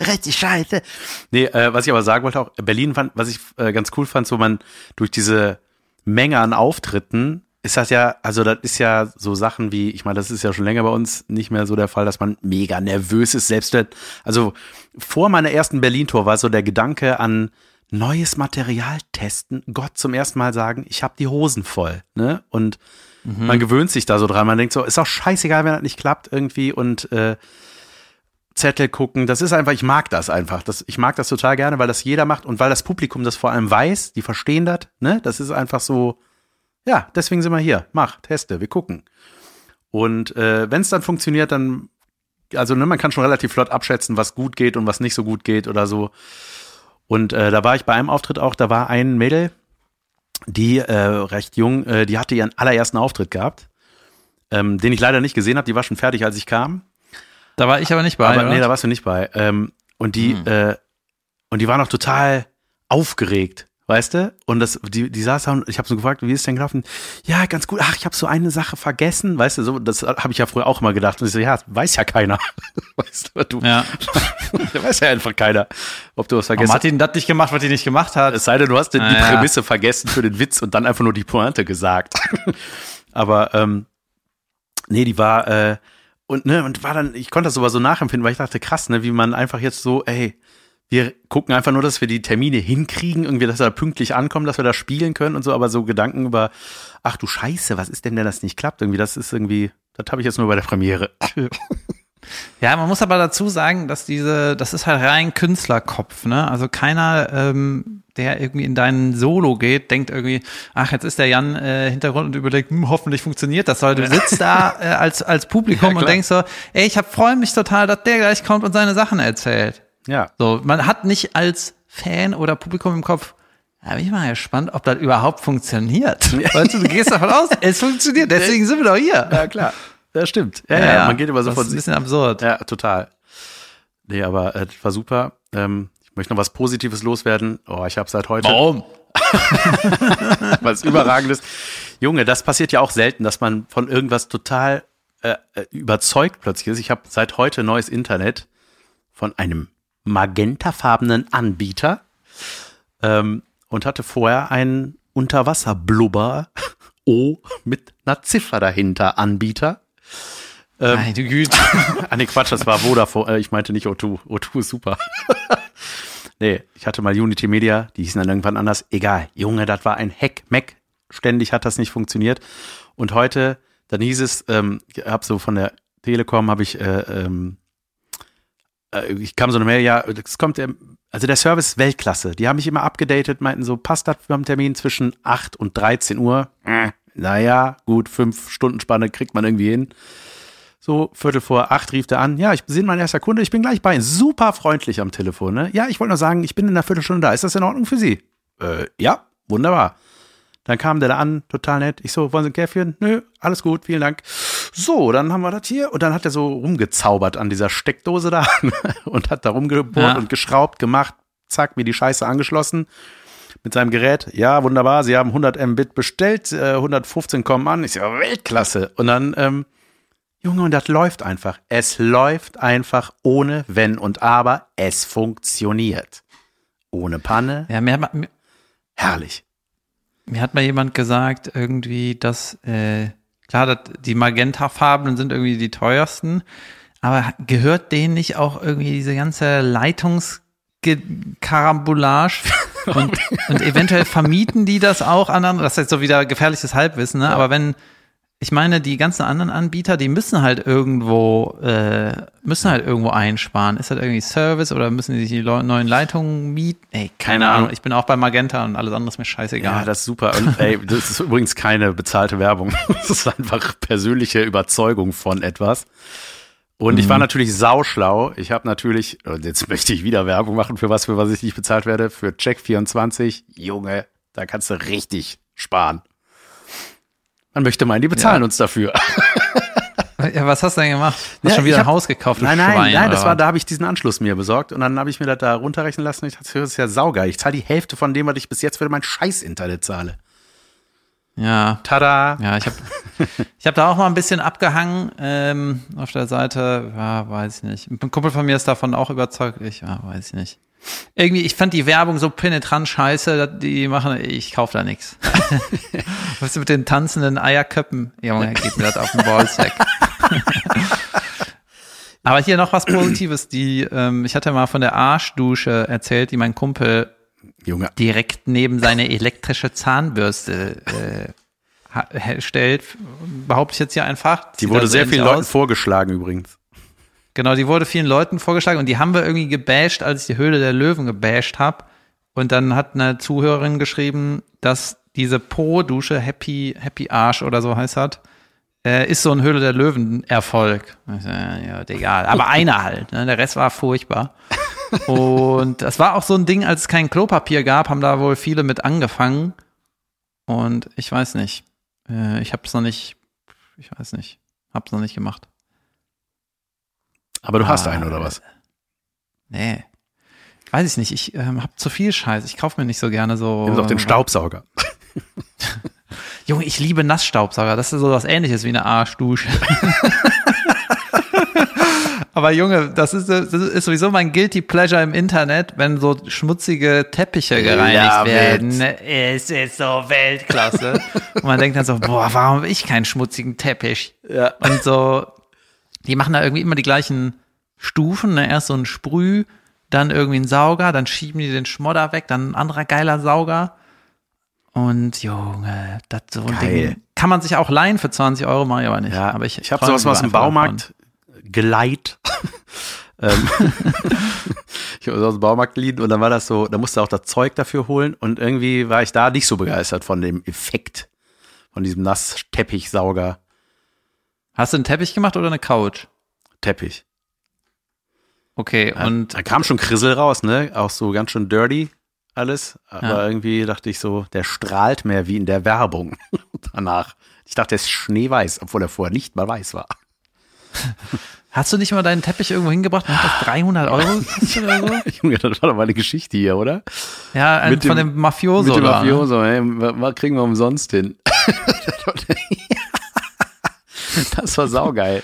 Richtig scheiße. Nee, äh, was ich aber sagen wollte auch, Berlin fand, was ich äh, ganz cool fand, so man durch diese Menge an Auftritten ist das ja, also das ist ja so Sachen wie, ich meine, das ist ja schon länger bei uns nicht mehr so der Fall, dass man mega nervös ist, selbst wenn, also vor meiner ersten Berlin-Tour war so der Gedanke an neues Material testen, Gott zum ersten Mal sagen, ich habe die Hosen voll, ne? Und man gewöhnt sich da so dran, man denkt so, ist auch scheißegal, wenn das nicht klappt irgendwie und äh, Zettel gucken, das ist einfach, ich mag das einfach. Das, ich mag das total gerne, weil das jeder macht und weil das Publikum das vor allem weiß, die verstehen das, ne? Das ist einfach so, ja, deswegen sind wir hier. Mach, teste, wir gucken. Und äh, wenn es dann funktioniert, dann, also ne, man kann schon relativ flott abschätzen, was gut geht und was nicht so gut geht oder so. Und äh, da war ich bei einem Auftritt auch, da war ein Mädel, die äh, recht jung, äh, die hatte ihren allerersten Auftritt gehabt, ähm, den ich leider nicht gesehen habe. Die war schon fertig, als ich kam. Da war ich aber nicht bei. Aber oder? nee, da warst du nicht bei. Ähm, und die, äh, und die war noch total aufgeregt, weißt du? Und das, die, die saß da und ich habe so gefragt, wie ist denn gelaufen? Ja, ganz gut. Ach, ich habe so eine Sache vergessen, weißt du? So, das habe ich ja früher auch immer gedacht. Und ich so, ja, weiß ja keiner, (laughs) weißt du? du ja. (laughs) weiß ja einfach keiner, ob du was vergessen hat ihn das nicht gemacht, was die nicht gemacht hat? es sei denn, du hast die, die ja. Prämisse vergessen für den Witz und dann einfach nur die Pointe gesagt. (laughs) Aber ähm, nee, die war äh, und ne und war dann, ich konnte das sogar so nachempfinden, weil ich dachte, krass, ne, wie man einfach jetzt so, ey, wir gucken einfach nur, dass wir die Termine hinkriegen, irgendwie, dass wir da pünktlich ankommen, dass wir da spielen können und so, aber so Gedanken über, ach du Scheiße, was ist denn, wenn das nicht klappt? Irgendwie, das ist irgendwie, Das habe ich jetzt nur bei der Premiere. (laughs) Ja, man muss aber dazu sagen, dass diese, das ist halt rein Künstlerkopf, ne? Also keiner, ähm, der irgendwie in deinen Solo geht, denkt irgendwie, ach, jetzt ist der Jan äh, Hintergrund und überlegt, hm, hoffentlich funktioniert das. Weil du sitzt da äh, als, als Publikum (laughs) Ja, und denkst so, ey, ich hab, freue mich total, dass der gleich kommt und seine Sachen erzählt. Ja. So, man hat nicht als Fan oder Publikum im Kopf, da bin ich mal gespannt, ob das überhaupt funktioniert. Weißt du, du gehst davon aus, (laughs) es funktioniert, deswegen sind wir doch hier. Ja, klar. Das stimmt. Ja, ja, man geht immer so das von ist ein bisschen absurd. Ja, total. Nee, aber äh, das war super. Ähm, ich möchte noch was Positives loswerden. Oh, ich habe seit heute Warum? (laughs) was Überragendes. Junge, das passiert ja auch selten, dass man von irgendwas total äh, äh, überzeugt plötzlich ist. Ich habe seit heute neues Internet von einem magentafarbenen Anbieter ähm, und hatte vorher einen Unterwasserblubber (laughs) O mit einer Ziffer dahinter Anbieter. Ähm, Meine Güte. (laughs) Ah, nee, Quatsch, das war Vodafone. Äh, ich meinte nicht O2. O2 ist super. (laughs) nee, ich hatte mal Unity Media, die hießen dann irgendwann anders. Egal, Junge, das war ein Hack, Mac. Ständig hat das nicht funktioniert. Und heute, dann hieß es, ähm, ich hab so von der Telekom, habe ich, äh, ähm, äh, ich kam so eine Mail, ja, es kommt, ähm, also der Service ist Weltklasse. Die haben mich immer abgedatet, meinten so, passt das beim Termin zwischen 8 und 13 Uhr? Naja, gut, fünf Stunden Spanne kriegt man irgendwie hin. So, Viertel vor acht rief er an. Ja, ich bin mein erster Kunde, ich bin gleich bei Ihnen. Super freundlich am Telefon, ne? Ja, ich wollte nur sagen, ich bin in einer Viertelstunde da. Ist das in Ordnung für Sie? Äh, ja, wunderbar. Dann kam der da an, total nett. Ich so, wollen Sie ein Käffchen? Nö, alles gut, vielen Dank. So, dann haben wir das hier. Und dann hat er so rumgezaubert an dieser Steckdose da (laughs) und hat da rumgebohrt Ja. und geschraubt, gemacht. Zack, mir die Scheiße angeschlossen mit seinem Gerät. Ja, wunderbar, Sie haben 100 Mbit bestellt, äh, 115 kommen an. Ich so, Weltklasse. Und dann, ähm, Junge, und das läuft einfach. Es läuft einfach ohne Wenn und Aber. Es funktioniert. Ohne Panne. Ja, mir mir, Herrlich. mir hat mal jemand gesagt, irgendwie, dass, äh, klar, das, die Magenta-Farben sind irgendwie die teuersten, aber gehört denen nicht auch irgendwie diese ganze Leitungskarambolage und, und eventuell vermieten die das auch an anderen, das ist jetzt so wieder gefährliches Halbwissen, ne? aber wenn, ich meine, die ganzen anderen Anbieter, die müssen halt irgendwo, äh, müssen halt irgendwo einsparen. Ist das irgendwie Service oder müssen die sich die neuen Leitungen mieten? Ey, keine, Keine Ahnung. Ahnung. Ich bin auch bei Magenta und alles andere ist mir scheißegal. Ja, das ist super. Und ey, das ist übrigens keine bezahlte Werbung. (laughs) Das ist einfach persönliche Überzeugung von etwas. Und ich war natürlich sauschlau. Ich habe natürlich, und jetzt (laughs) möchte ich wieder Werbung machen, für was, für was ich nicht bezahlt werde, für Check24. Junge, da kannst du richtig sparen. Man möchte meinen, die bezahlen Ja. uns dafür. (laughs) Ja, was hast du denn gemacht? Hast Ja, schon wieder hab- ein Haus gekauft? du Nein, nein, Schwein, nein, das war, da habe ich diesen Anschluss mir besorgt und dann habe ich mir das da runterrechnen lassen. Ich dachte, das ist ja saugeil. Ich zahle die Hälfte von dem, was ich bis jetzt für mein Scheiß-Internet zahle. Ja, Tada! ja, ich habe (laughs) ich hab da auch mal ein bisschen abgehangen ähm, auf der Seite. Ja, weiß ich nicht. Ein Kumpel von mir ist davon auch überzeugt. Ich, ja, weiß ich nicht. Irgendwie, ich fand die Werbung so penetrant scheiße, die machen, ich kauf da nix. (laughs) Was mit den tanzenden Eierköppen? Junge, geht mir das auf den Ballsack. (laughs) Aber hier noch was Positives. Die, ähm, ich hatte mal von der Arschdusche erzählt, die mein Kumpel Junge, direkt neben seine elektrische Zahnbürste äh, stellt, behaupte ich jetzt hier einfach. die wurde also sehr vielen Leuten aus. vorgeschlagen übrigens. Genau, die wurde vielen Leuten vorgeschlagen und die haben wir irgendwie gebasht, als ich die Höhle der Löwen gebasht habe. Und dann hat eine Zuhörerin geschrieben, dass diese Po-Dusche Happy, Happy Arsch oder so heißt das, äh, ist so ein Höhle der Löwen-Erfolg. Ja, ja, egal. Aber (laughs) einer halt, ne? Der Rest war furchtbar. Und das war auch so ein Ding, als es kein Klopapier gab, haben da wohl viele mit angefangen. Und ich weiß nicht. Äh, ich hab's noch nicht, ich weiß nicht, hab's noch nicht gemacht. Aber du hast Ah, einen, oder was? Nee. Weiß ich nicht. Ich ähm, hab zu viel Scheiß. Ich kaufe mir nicht so gerne so. Nimm doch den Staubsauger. (laughs) Junge, ich liebe Nassstaubsauger. Das ist so was ähnliches wie eine Arschdusche. (laughs) Aber Junge, das ist, das ist sowieso mein Guilty Pleasure im Internet, wenn so schmutzige Teppiche gereinigt Ja, werden. Es ist so Weltklasse. (laughs) Und man denkt dann so, boah, warum hab ich keinen schmutzigen Teppich? Ja. Und so, die machen da irgendwie immer die gleichen Stufen, ne? Erst so ein Sprüh, dann irgendwie ein Sauger, dann schieben die den Schmodder weg, dann ein anderer geiler Sauger. Und Junge, das so ein Geil. Ding kann man sich auch leihen für 20 Euro, mache ich aber nicht. Ja, aber ich ich habe sowas mal aus dem. Baumarkt geleiht. (laughs) Ähm, ich habe aus dem Baumarkt geliehen und dann war das so, da musste auch das Zeug dafür holen und irgendwie war ich da nicht so begeistert von dem Effekt von diesem Nassteppichsauger Hast du einen Teppich gemacht oder eine Couch? Teppich. Okay, Ja, und da kam schon Krissel raus, ne? Auch so ganz schön dirty alles, aber Ja. irgendwie dachte ich so, der strahlt mehr wie in der Werbung (laughs) danach. Ich dachte, er ist schneeweiß, obwohl er vorher nicht mal weiß war. Hast du nicht mal deinen Teppich irgendwo hingebracht und das 300 Euro oder so? (laughs) Junge, das war doch mal eine Geschichte hier, oder? Ja, ein, Mit von dem- dem Mafioso. Mit dem da, ne? Mafioso, ey, wa- was kriegen wir umsonst hin? (laughs) das war saugeil.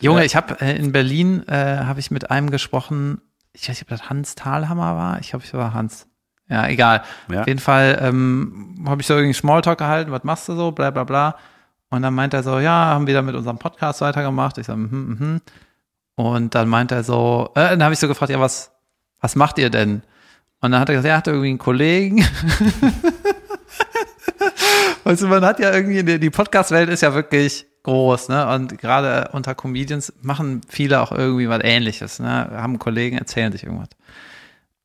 Junge, Ja. ich habe äh, in Berlin äh, habe ich mit einem gesprochen. Ich weiß nicht, ob das Hans Thalhammer war. Ich glaube, ich war Hans. Ja, egal. Ja. Auf jeden Fall ähm, habe ich so irgendwie Smalltalk gehalten. Was machst du so? Bla bla bla. Und dann meint er so, ja, haben wir da mit unserem Podcast weitergemacht. Ich so, mhm, mhm. Und dann meint er so, äh, dann habe ich so gefragt, ja, was, was macht ihr denn? Und dann hat er gesagt, er hat irgendwie einen Kollegen. (laughs) weißt du, man hat ja irgendwie, die Podcast-Welt ist ja wirklich groß, ne? Und gerade unter Comedians machen viele auch irgendwie was ähnliches, ne? Haben Kollegen, erzählen sich irgendwas.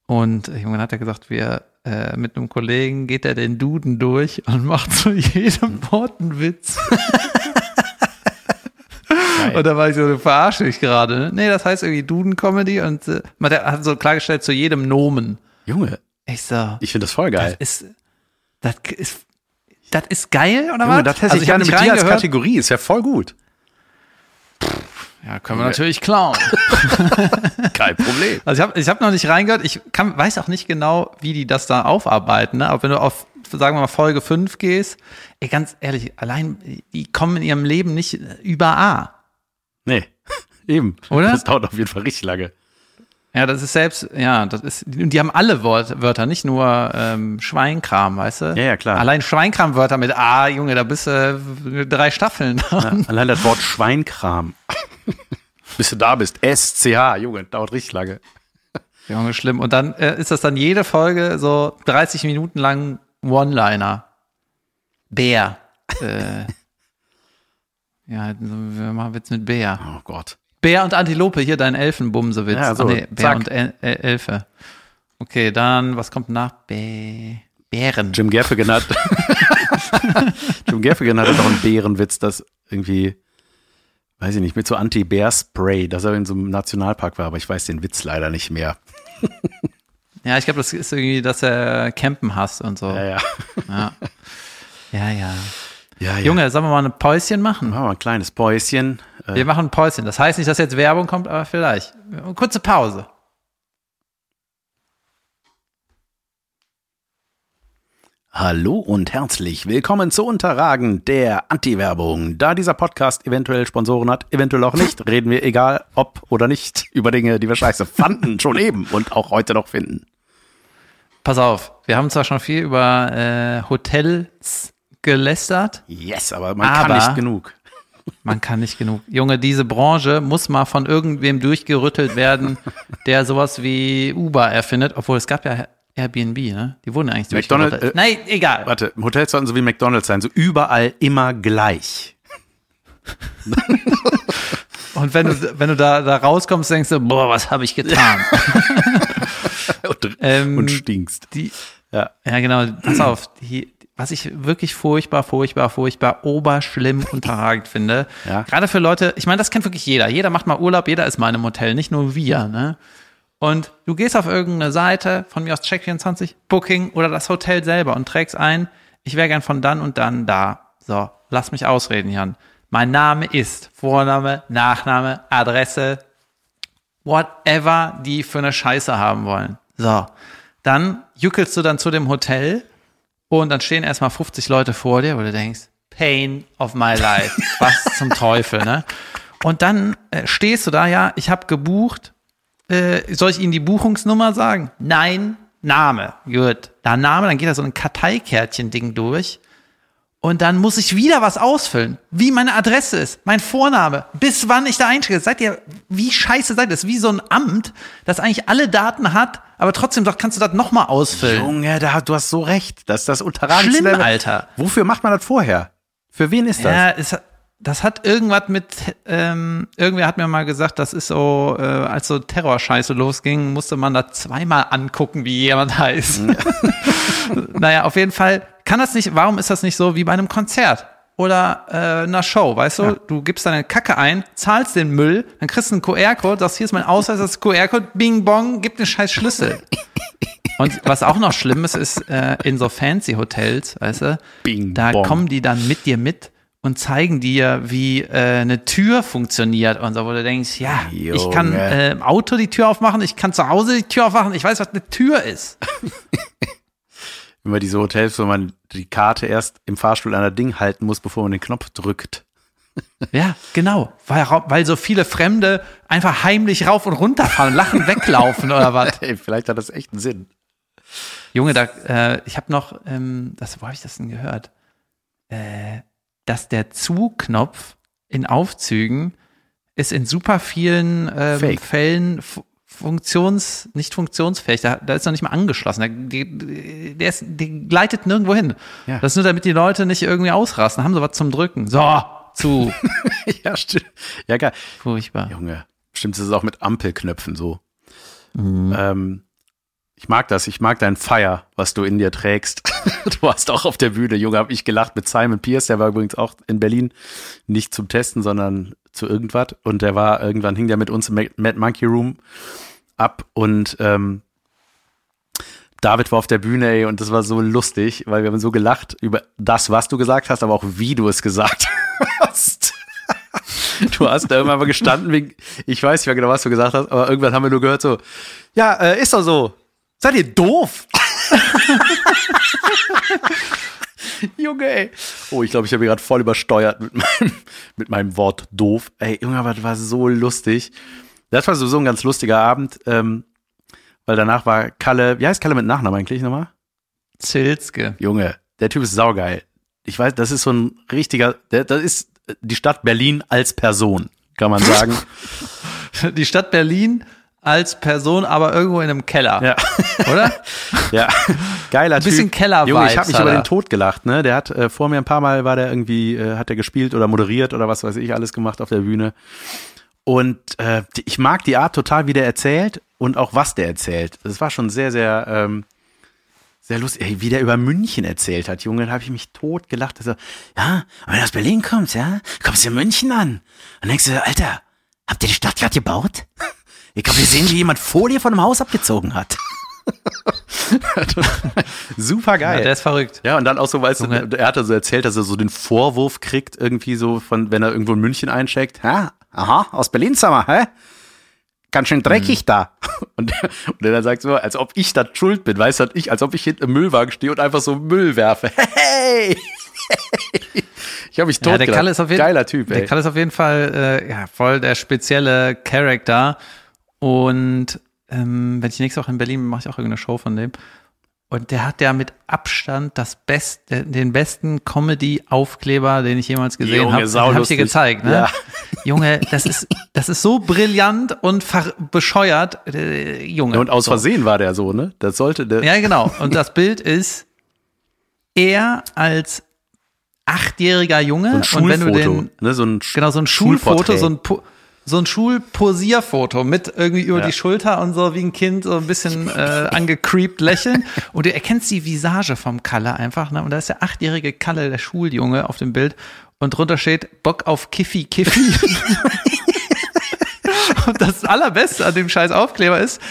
Und irgendwann hat er gesagt, wir äh, mit einem Kollegen geht er den Duden durch und macht zu jedem Wort einen Witz. Und da war ich so, du verarsche ich gerade. Ne? Nee, das heißt irgendwie Duden-Comedy und äh, man hat so klargestellt zu jedem Nomen. Junge, Ich so, ich finde das voll geil. das ist, das ist, das ist geil, oder Junge, was? das hätte Also ich gerne mit dir als. Kategorie, ist ja voll gut. Ja, können wir natürlich klauen. (laughs) Kein Problem. Also ich habe ich hab noch nicht reingehört. Ich kann, weiß auch nicht genau, wie die das da aufarbeiten. Ne? Aber wenn du auf, sagen wir mal, Folge 5 gehst, ey, ganz ehrlich, allein, die kommen in ihrem Leben nicht über A. Nee, (laughs) eben. Oder? Das dauert auf jeden Fall richtig lange. Ja, das ist selbst, ja, das ist, die die haben alle Wort, Wörter, nicht nur ähm, Schweinkram, weißt du? Ja, ja, klar. Allein Schweinkram-Wörter mit A, Junge, da bist du äh, drei Staffeln. Ja, allein das Wort Schweinkram. Bis du da bist. SCH, Junge, dauert richtig lange. Junge, schlimm. Und dann äh, ist das dann jede Folge so 30 Minuten lang One-Liner. Bär. (laughs) Äh, ja, wir machen Witz mit Bär. Oh Gott. Bär und Antilope, hier dein Elfenbumsewitz. Ja, so, Ah, nee, Bär zack. und El El Elfe. Okay, dann, was kommt nach? Bä Bären. Jim Gaffigan hat. (laughs) (laughs) Jim Gaffigan hatte doch einen Bärenwitz, das irgendwie, weiß ich nicht, mit so Anti-Bär-Spray, dass er in so einem Nationalpark war, aber ich weiß den Witz leider nicht mehr. (laughs) Ja, ich glaube, das ist irgendwie, dass er Campen hasst und so. Ja, ja. Ja, ja. ja. ja. Junge, sollen wir mal ein Päuschen machen? Machen wir mal ein kleines Päuschen. Äh, Wir machen ein Päuschen. Das heißt nicht, dass jetzt Werbung kommt, aber vielleicht. Kurze Pause. Hallo und herzlich willkommen zu Unterragen der Anti-Werbung. Da dieser Podcast eventuell Sponsoren hat, eventuell auch nicht, (laughs) reden wir egal ob oder nicht über Dinge, die wir scheiße fanden, (laughs) schon eben und auch heute noch finden. Pass auf, wir haben zwar schon viel über äh, Hotels gelästert, Yes, aber man kann Aber- nicht genug. (laughs) man kann nicht genug. Junge, diese Branche muss mal von irgendwem durchgerüttelt werden, der sowas wie Uber erfindet, obwohl es gab ja Airbnb, ne? Die wurden eigentlich McDonald- durchgerüttelt. äh, Nein, egal. Warte, Hotels sollten so wie McDonalds sein, so überall immer gleich. (laughs) Und wenn du, wenn du da, da rauskommst, denkst du, boah, was habe ich getan? (laughs) Und, Ähm, und stinkst. Die, Ja. Ja, genau. Pass auf. Die, was ich wirklich furchtbar, furchtbar, furchtbar, oberschlimm unterragend finde. Ja. Gerade für Leute, ich meine, das kennt wirklich jeder. Jeder macht mal Urlaub, jeder ist mal in einem Hotel, nicht nur wir, ne? Und du gehst auf irgendeine Seite, von mir aus Check24, Booking oder das Hotel selber und trägst ein, ich wäre gern von dann und dann da. So, lass mich ausreden, Jan. Mein Name ist Vorname, Nachname, Adresse, whatever die für eine Scheiße haben wollen. So, dann juckelst du dann zu dem Hotel und dann stehen erstmal 50 Leute vor dir, wo du denkst, Pain of my life, was zum Teufel, ne? Und dann äh, stehst du da, ja, ich habe gebucht, äh, soll ich Ihnen die Buchungsnummer sagen? Nein, Name, gut. Da Name, dann geht da so ein Karteikärtchen-Ding durch und dann muss ich wieder was ausfüllen, wie meine Adresse ist, mein Vorname, bis wann ich da einstecke. Seid ihr, wie scheiße seid ihr? Das ist wie so ein Amt, das eigentlich alle Daten hat, aber trotzdem doch kannst du das nochmal ausfüllen. Junge, da, du hast so recht. Das ist das Unterragendste. Schlimm. Alter. Wofür macht man das vorher? Für wen ist das? Ja, es, das hat irgendwas mit, ähm, irgendwer hat mir mal gesagt, das ist so, äh, als so Terrorscheiße losging, musste man da zweimal angucken, wie jemand heißt. (laughs) naja, auf jeden Fall kann das nicht, warum ist das nicht so wie bei einem Konzert? Oder äh, einer Show, weißt du? Ja. Du gibst deine Kacke ein, zahlst den Müll, dann kriegst du einen QR-Code, sagst, hier ist mein Ausweis, das ist QR-Code, bing bong, gib den scheiß Schlüssel. Und was auch noch schlimm ist, ist äh, in so fancy Hotels, weißt du, Bing da bong. kommen die dann mit dir mit und zeigen dir, wie äh, eine Tür funktioniert und so, wo du denkst, ja, ich kann Junge. äh, im Auto die Tür aufmachen, ich kann zu Hause die Tür aufmachen, ich weiß, was eine Tür ist. (laughs) Immer diese Hotels, wo man die Karte erst im Fahrstuhl an der Ding halten muss, bevor man den Knopf drückt. (laughs) Ja, genau, weil, weil so viele Fremde einfach heimlich rauf und runter fahren, lachen, weglaufen oder was. (laughs) Ey, vielleicht hat das echt einen Sinn. Junge, da, äh, ich habe noch, ähm, das, wo habe ich das denn gehört? Äh, dass der Zu-Knopf in Aufzügen ist in super vielen ähm. Fällen fu- funktions, nicht funktionsfähig. Da, da ist noch nicht mal angeschlossen. Der, die, der, ist, die gleitet nirgendwo hin. Ja. Das ist nur, damit die Leute nicht irgendwie ausrasten. Haben sie was zum Drücken. So, zu. (laughs) ja, stimmt. Ja, geil. Furchtbar. Junge, stimmt, das ist auch mit Ampelknöpfen so. Ähm, ich mag das, ich mag dein Fire, was du in dir trägst. (laughs) du warst auch auf der Bühne, Junge, hab ich gelacht mit Simon Pierce, der war übrigens auch in Berlin, nicht zum Testen, sondern zu irgendwas. Und der war, irgendwann hing der mit uns im Ma- Mad Monkey Room ab und ähm, David war auf der Bühne, ey, und das war so lustig, weil wir haben so gelacht über das, was du gesagt hast, aber auch wie du es gesagt (laughs) hast. Du hast da irgendwann mal gestanden, wegen, ich weiß nicht mehr genau, was du gesagt hast, aber irgendwann haben wir nur gehört so, ja, äh, ist doch so. Seid ihr doof? (laughs) Junge, ey. Oh, ich glaube, ich habe gerade voll übersteuert mit meinem, mit meinem Wort doof. Ey, Junge, aber das war so lustig. Das war sowieso ein ganz lustiger Abend, ähm, weil danach war Kalle, wie heißt Kalle mit Nachnamen eigentlich nochmal? Zilzke. Junge, der Typ ist saugeil. Ich weiß, das ist so ein richtiger, der, das ist die Stadt Berlin als Person, kann man sagen. (laughs) Die Stadt Berlin als Person, aber irgendwo in einem Keller. ja. (laughs) Oder? Ja, geiler bisschen Typ. Keller-Vibes Junge, ich habe mich über er. den Tod gelacht, ne? Der hat äh, vor mir ein paar Mal war der irgendwie, äh, hat er gespielt oder moderiert oder was weiß ich alles gemacht auf der Bühne. Und äh, ich mag die Art total, wie der erzählt und auch was der erzählt. Das war schon sehr, sehr, ähm, sehr lustig. Ey, wie der über München erzählt hat, Junge, da habe ich mich tot gelacht. Also, ja, und wenn du aus Berlin kommst, ja, kommst du in München an. Dann denkst du, Alter, habt ihr die Stadt gerade gebaut? Ich glaube, wir sehen, wie jemand Folie von einem Haus abgezogen hat. (laughs) Super geil. Ja, der ist verrückt. Ja, und dann auch so, weißt du, Junge. er hat so erzählt, dass er so den Vorwurf kriegt, irgendwie so von, wenn er irgendwo in München eincheckt, hä? Aha, aus Berlin wir, hä? Ganz schön dreckig da. (laughs) Und, und er dann sagt so, als ob ich da schuld bin, weißt du, ich, als ob ich hinter im Müllwagen stehe und einfach so Müll werfe. (laughs) Hey! Ich habe mich tot Ja, der Kalle ist auf jeden Geiler Typ, Der ey. Kalle ist auf jeden Fall äh, ja, voll der spezielle Charakter. Und ähm, wenn ich nächste Woche in Berlin bin, mache ich auch irgendeine Show von dem. Und der hat ja mit Abstand das Best, den besten Comedy-Aufkleber, den ich jemals gesehen habe. Habe ich dir gezeigt, ne? Ja. Junge, das ist, das ist so brillant und bescheuert. Äh, Junge. Und aus So. Versehen war der so, ne? Das sollte der. Ja, genau. Und das Bild ist er als achtjähriger Junge. so ein und wenn du Schulfoto, den, ne? So ein Genau, so ein Schulfoto, Schulporträt. so ein, Po- so ein Schulposierfoto mit irgendwie über Ja. die Schulter und so wie ein Kind so ein bisschen äh, (laughs) angecreept lächeln. Und du erkennst die Visage vom Kalle einfach. Ne? Und da ist der achtjährige Kalle, der Schuljunge auf dem Bild. Und drunter steht Bock auf Kiffi, Kiffi. (laughs) und das Allerbeste an dem scheiß Aufkleber ist,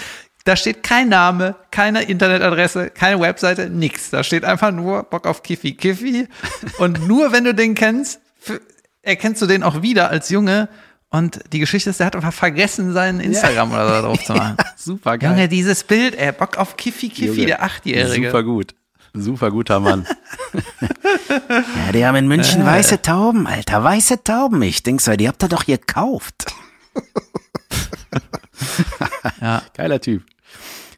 da steht kein Name, keine Internetadresse, keine Webseite, nix. Da steht einfach nur Bock auf Kiffi, Kiffi. Und nur wenn du den kennst, erkennst du den auch wieder als Junge. Und die Geschichte ist, der hat einfach vergessen, seinen Instagram oder so drauf zu (laughs) machen. Super geil. Junge, dieses Bild, ey, Bock auf Kiffi, Kiffi, Junge, der Achtjährige. Super gut. Super guter Mann. (laughs) Ja, die haben in München weiße Tauben, Alter, weiße Tauben. Ich denk so, die habt ihr doch gekauft. (laughs) Ja, Geiler Typ.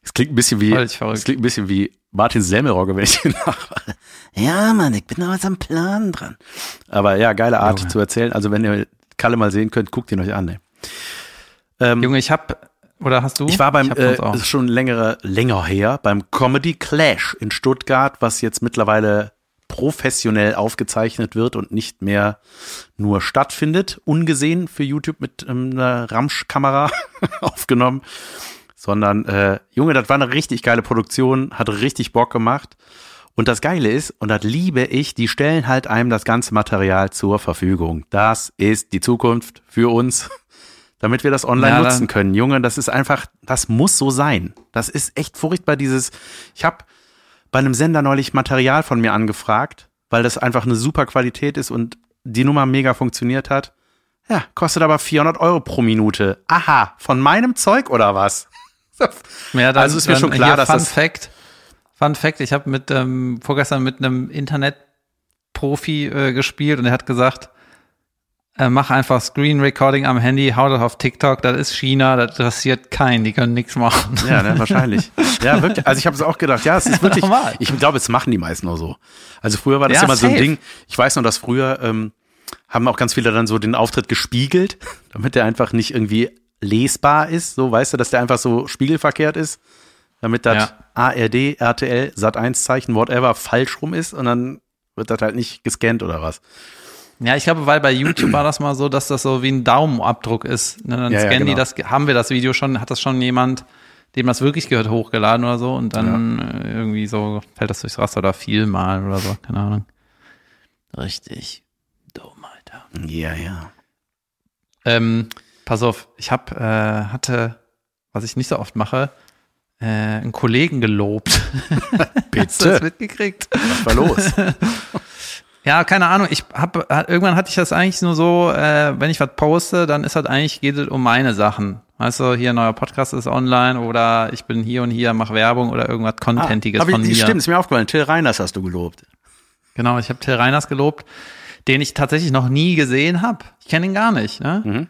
Es klingt ein bisschen wie, es klingt ein bisschen wie Martin Semmelrogge, wenn ich den nachmache. Ja, Mann, ich bin da was am Plan dran. Aber ja, geile Art zu erzählen. Also wenn ihr Kalle mal sehen könnt, guckt ihn euch an. Ne? Ähm, Junge, ich hab, oder hast du? ich war beim, hab äh, schon längere, länger her, beim Comedy Clash in Stuttgart, was jetzt mittlerweile professionell aufgezeichnet wird und nicht mehr nur stattfindet, ungesehen für YouTube mit ähm, einer Ramschkamera (laughs) aufgenommen, sondern äh, Junge, das war eine richtig geile Produktion, hat richtig Bock gemacht. Und das Geile ist, und das liebe ich, die stellen halt einem das ganze Material zur Verfügung. Das ist die Zukunft für uns, (laughs) damit wir das online Ja, nutzen können. Junge, das ist einfach, das muss so sein. Das ist echt furchtbar, dieses, ich habe bei einem Sender neulich Material von mir angefragt, weil das einfach eine super Qualität ist und die Nummer mega funktioniert hat. Ja, kostet aber 400 Euro pro Minute. Aha, von meinem Zeug oder was? (laughs) Ja, dann, Also ist mir schon klar, dass Fun das- Fact, Fun Fact, ich habe mit ähm, vorgestern mit einem Internetprofi äh, gespielt und er hat gesagt, äh, mach einfach Screen Recording am Handy, hau das auf TikTok, das ist China, das interessiert keinen, die können nichts machen. Ja, ne, wahrscheinlich. Ja, wirklich. Also ich habe es auch gedacht, ja, es ist (laughs) wirklich, Normal. ich glaube, es machen die meisten nur so. Also früher war das Ja, immer so ein safe. Ding. Ich weiß noch, dass früher ähm, haben auch ganz viele dann so den Auftritt gespiegelt, (laughs) damit der einfach nicht irgendwie lesbar ist. So, weißt du, dass der einfach so spiegelverkehrt ist, damit das Ja. ARD, RTL, Sat1 Zeichen, whatever, falsch rum ist und dann wird das halt nicht gescannt oder was. Ja, ich glaube, weil bei YouTube war das mal so, dass das so wie ein Daumenabdruck ist. Ne, dann Ja, ja, scannen die genau. das, haben wir das Video schon, hat das schon jemand, dem das wirklich gehört, hochgeladen oder so und dann äh, irgendwie so fällt das durchs Raster oder vielmal oder so, keine Ahnung. Richtig dumm, Alter. Ja, ja. Ähm, pass auf, ich hab, äh, hatte, was ich nicht so oft mache, äh, einen Kollegen gelobt. (laughs) Hast du das Bitte. mitgekriegt? Was war los? (laughs) Ja, keine Ahnung. Ich hab, hat- irgendwann hatte ich das eigentlich nur so, äh, wenn ich was poste, dann ist halt eigentlich, geht es um meine Sachen. Weißt du, hier ein neuer Podcast ist online oder ich bin hier und hier, mach Werbung oder irgendwas Contentiges Aber von mir. Stimmt, ist mir aufgefallen. Till Reiners hast du gelobt. Genau, ich habe Till Reiners gelobt, den ich tatsächlich noch nie gesehen habe. Ich kenne ihn gar nicht. Ne? Mhm.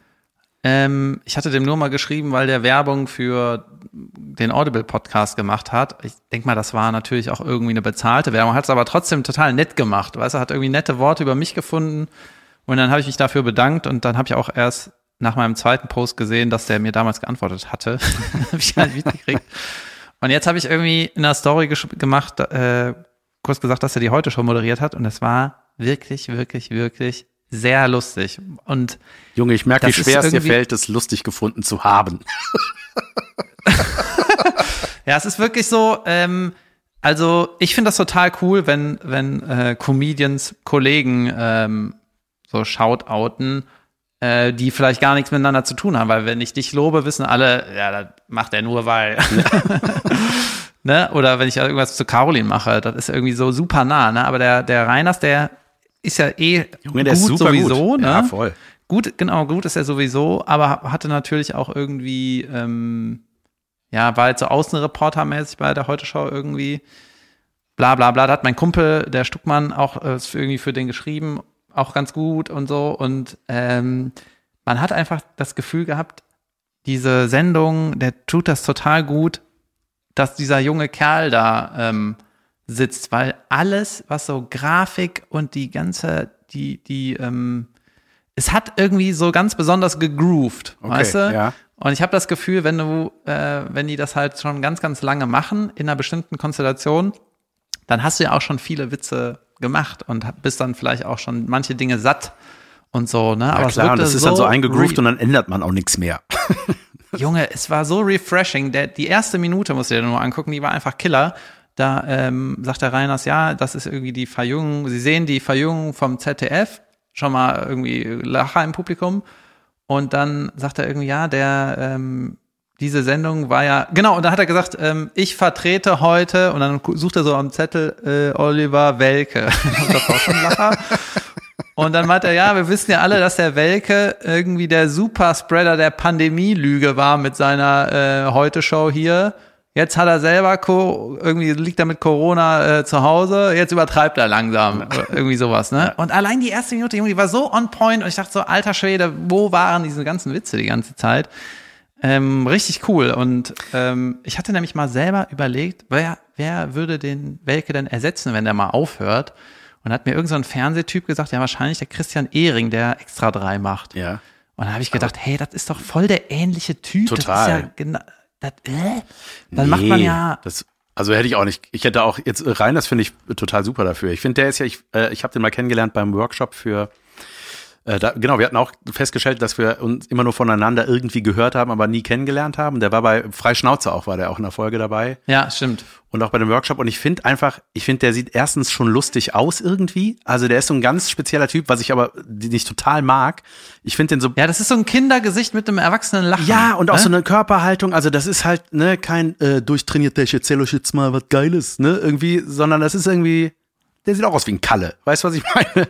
Ähm, ich hatte dem nur mal geschrieben, weil der Werbung für den Audible-Podcast gemacht hat. Ich denk mal, das war natürlich auch irgendwie eine bezahlte Werbung, hat es aber trotzdem total nett gemacht. Weißt du, hat irgendwie nette Worte über mich gefunden und dann habe ich mich dafür bedankt und dann habe ich auch erst nach meinem zweiten Post gesehen, dass der mir damals geantwortet hatte. (laughs) habe ich nicht mitgekriegt. Und jetzt habe ich irgendwie in einer Story gemacht, äh, kurz gesagt, dass er die heute schon moderiert hat und es war wirklich, wirklich, wirklich sehr lustig. Und Junge, ich merke, wie schwer es dir fällt, es lustig gefunden zu haben. (laughs) Ja, es ist wirklich so, ähm, also ich finde das total cool, wenn, wenn äh, Comedians Kollegen ähm, so shoutouten, äh, die vielleicht gar nichts miteinander zu tun haben, weil wenn ich dich lobe, wissen alle, ja, das macht er nur, weil. (laughs) ne? Oder wenn ich irgendwas zu Caroline mache, das ist irgendwie so super nah, ne? Aber der, der Reiners, der ist ja eh Junge, gut sowieso, gut. ne? Ja, voll. Gut, genau, gut ist er sowieso, aber hatte natürlich auch irgendwie, ähm, ja, war halt so außenreportermäßig bei der Heute-Show irgendwie. Bla bla bla. Da hat mein Kumpel, der Stuckmann, auch äh, irgendwie für den geschrieben, auch ganz gut und so. Und ähm, man hat einfach das Gefühl gehabt, diese Sendung, der tut das total gut, dass dieser junge Kerl da ähm, sitzt, weil alles, was so Grafik und die ganze, die, die, ähm, es hat irgendwie so ganz besonders gegroovt, Okay, weißt du? ja. Und ich habe das Gefühl, wenn du, äh, wenn die das halt schon ganz, ganz lange machen, in einer bestimmten Konstellation, dann hast du ja auch schon viele Witze gemacht und bist dann vielleicht auch schon manche Dinge satt und so, ne? Ja, es klar, das ist dann so eingegroovt und dann ändert man auch nichts mehr. Junge, es war so refreshing. Der, die erste Minute musst du dir nur angucken, die war einfach Killer. Da ähm, sagt der Reiners, ja, das ist irgendwie die Verjüngung. Sie sehen die Verjüngung vom ZDF, schon mal irgendwie Lacher im Publikum. Und dann sagt er irgendwie, ja, der, ähm, diese Sendung war ja, genau, und da hat er gesagt, ähm, ich vertrete heute, und dann sucht er so am Zettel äh, Oliver Welke. (laughs) das war schon Lacher. Und dann meint er, ja, wir wissen ja alle, dass der Welke irgendwie der Superspreader der Pandemie-Lüge war mit seiner äh, Heute-Show hier. Jetzt hat er selber Co irgendwie liegt er mit Corona äh, zu Hause, jetzt übertreibt er langsam. Oder irgendwie sowas, ne? Und allein die erste Minute, Junge, die war so on point und ich dachte so, alter Schwede, wo waren diese ganzen Witze die ganze Zeit? Ähm, richtig cool. Und ähm, ich hatte nämlich mal selber überlegt, wer, wer würde den Welke denn ersetzen, wenn der mal aufhört? Und hat mir irgendein so ein Fernsehtyp gesagt, ja, wahrscheinlich der Christian Ehring, der extra drei macht. Ja. Und dann habe ich gedacht, hey, das ist doch voll der ähnliche Typ. Das ist Total. ja genau. Das, äh? Dann macht man Nee, ja. Das, Also hätte ich auch nicht. Ich hätte auch jetzt rein, das finde ich total super dafür. Ich finde, der ist ja, ich, äh, ich habe den mal kennengelernt beim Workshop für äh, da, genau, wir hatten auch festgestellt, dass wir uns immer nur voneinander irgendwie gehört haben, aber nie kennengelernt haben. Der war bei Freischnauze auch, war der auch in der Folge dabei. Ja, stimmt. Und auch bei dem Workshop. Und ich finde einfach, ich finde, der sieht erstens schon lustig aus irgendwie. Also der ist so ein ganz spezieller Typ, was ich aber nicht total mag. Ich finde den so. Ja, das ist so ein Kindergesicht mit einem erwachsenen Lachen. Ja, und auch ne? so eine Körperhaltung. Also das ist halt, ne, kein äh, durchtrainierter, ich erzähle euch jetzt mal was Geiles, ne, irgendwie, sondern das ist irgendwie, der sieht auch aus wie ein Kalle. Weißt du, was ich meine?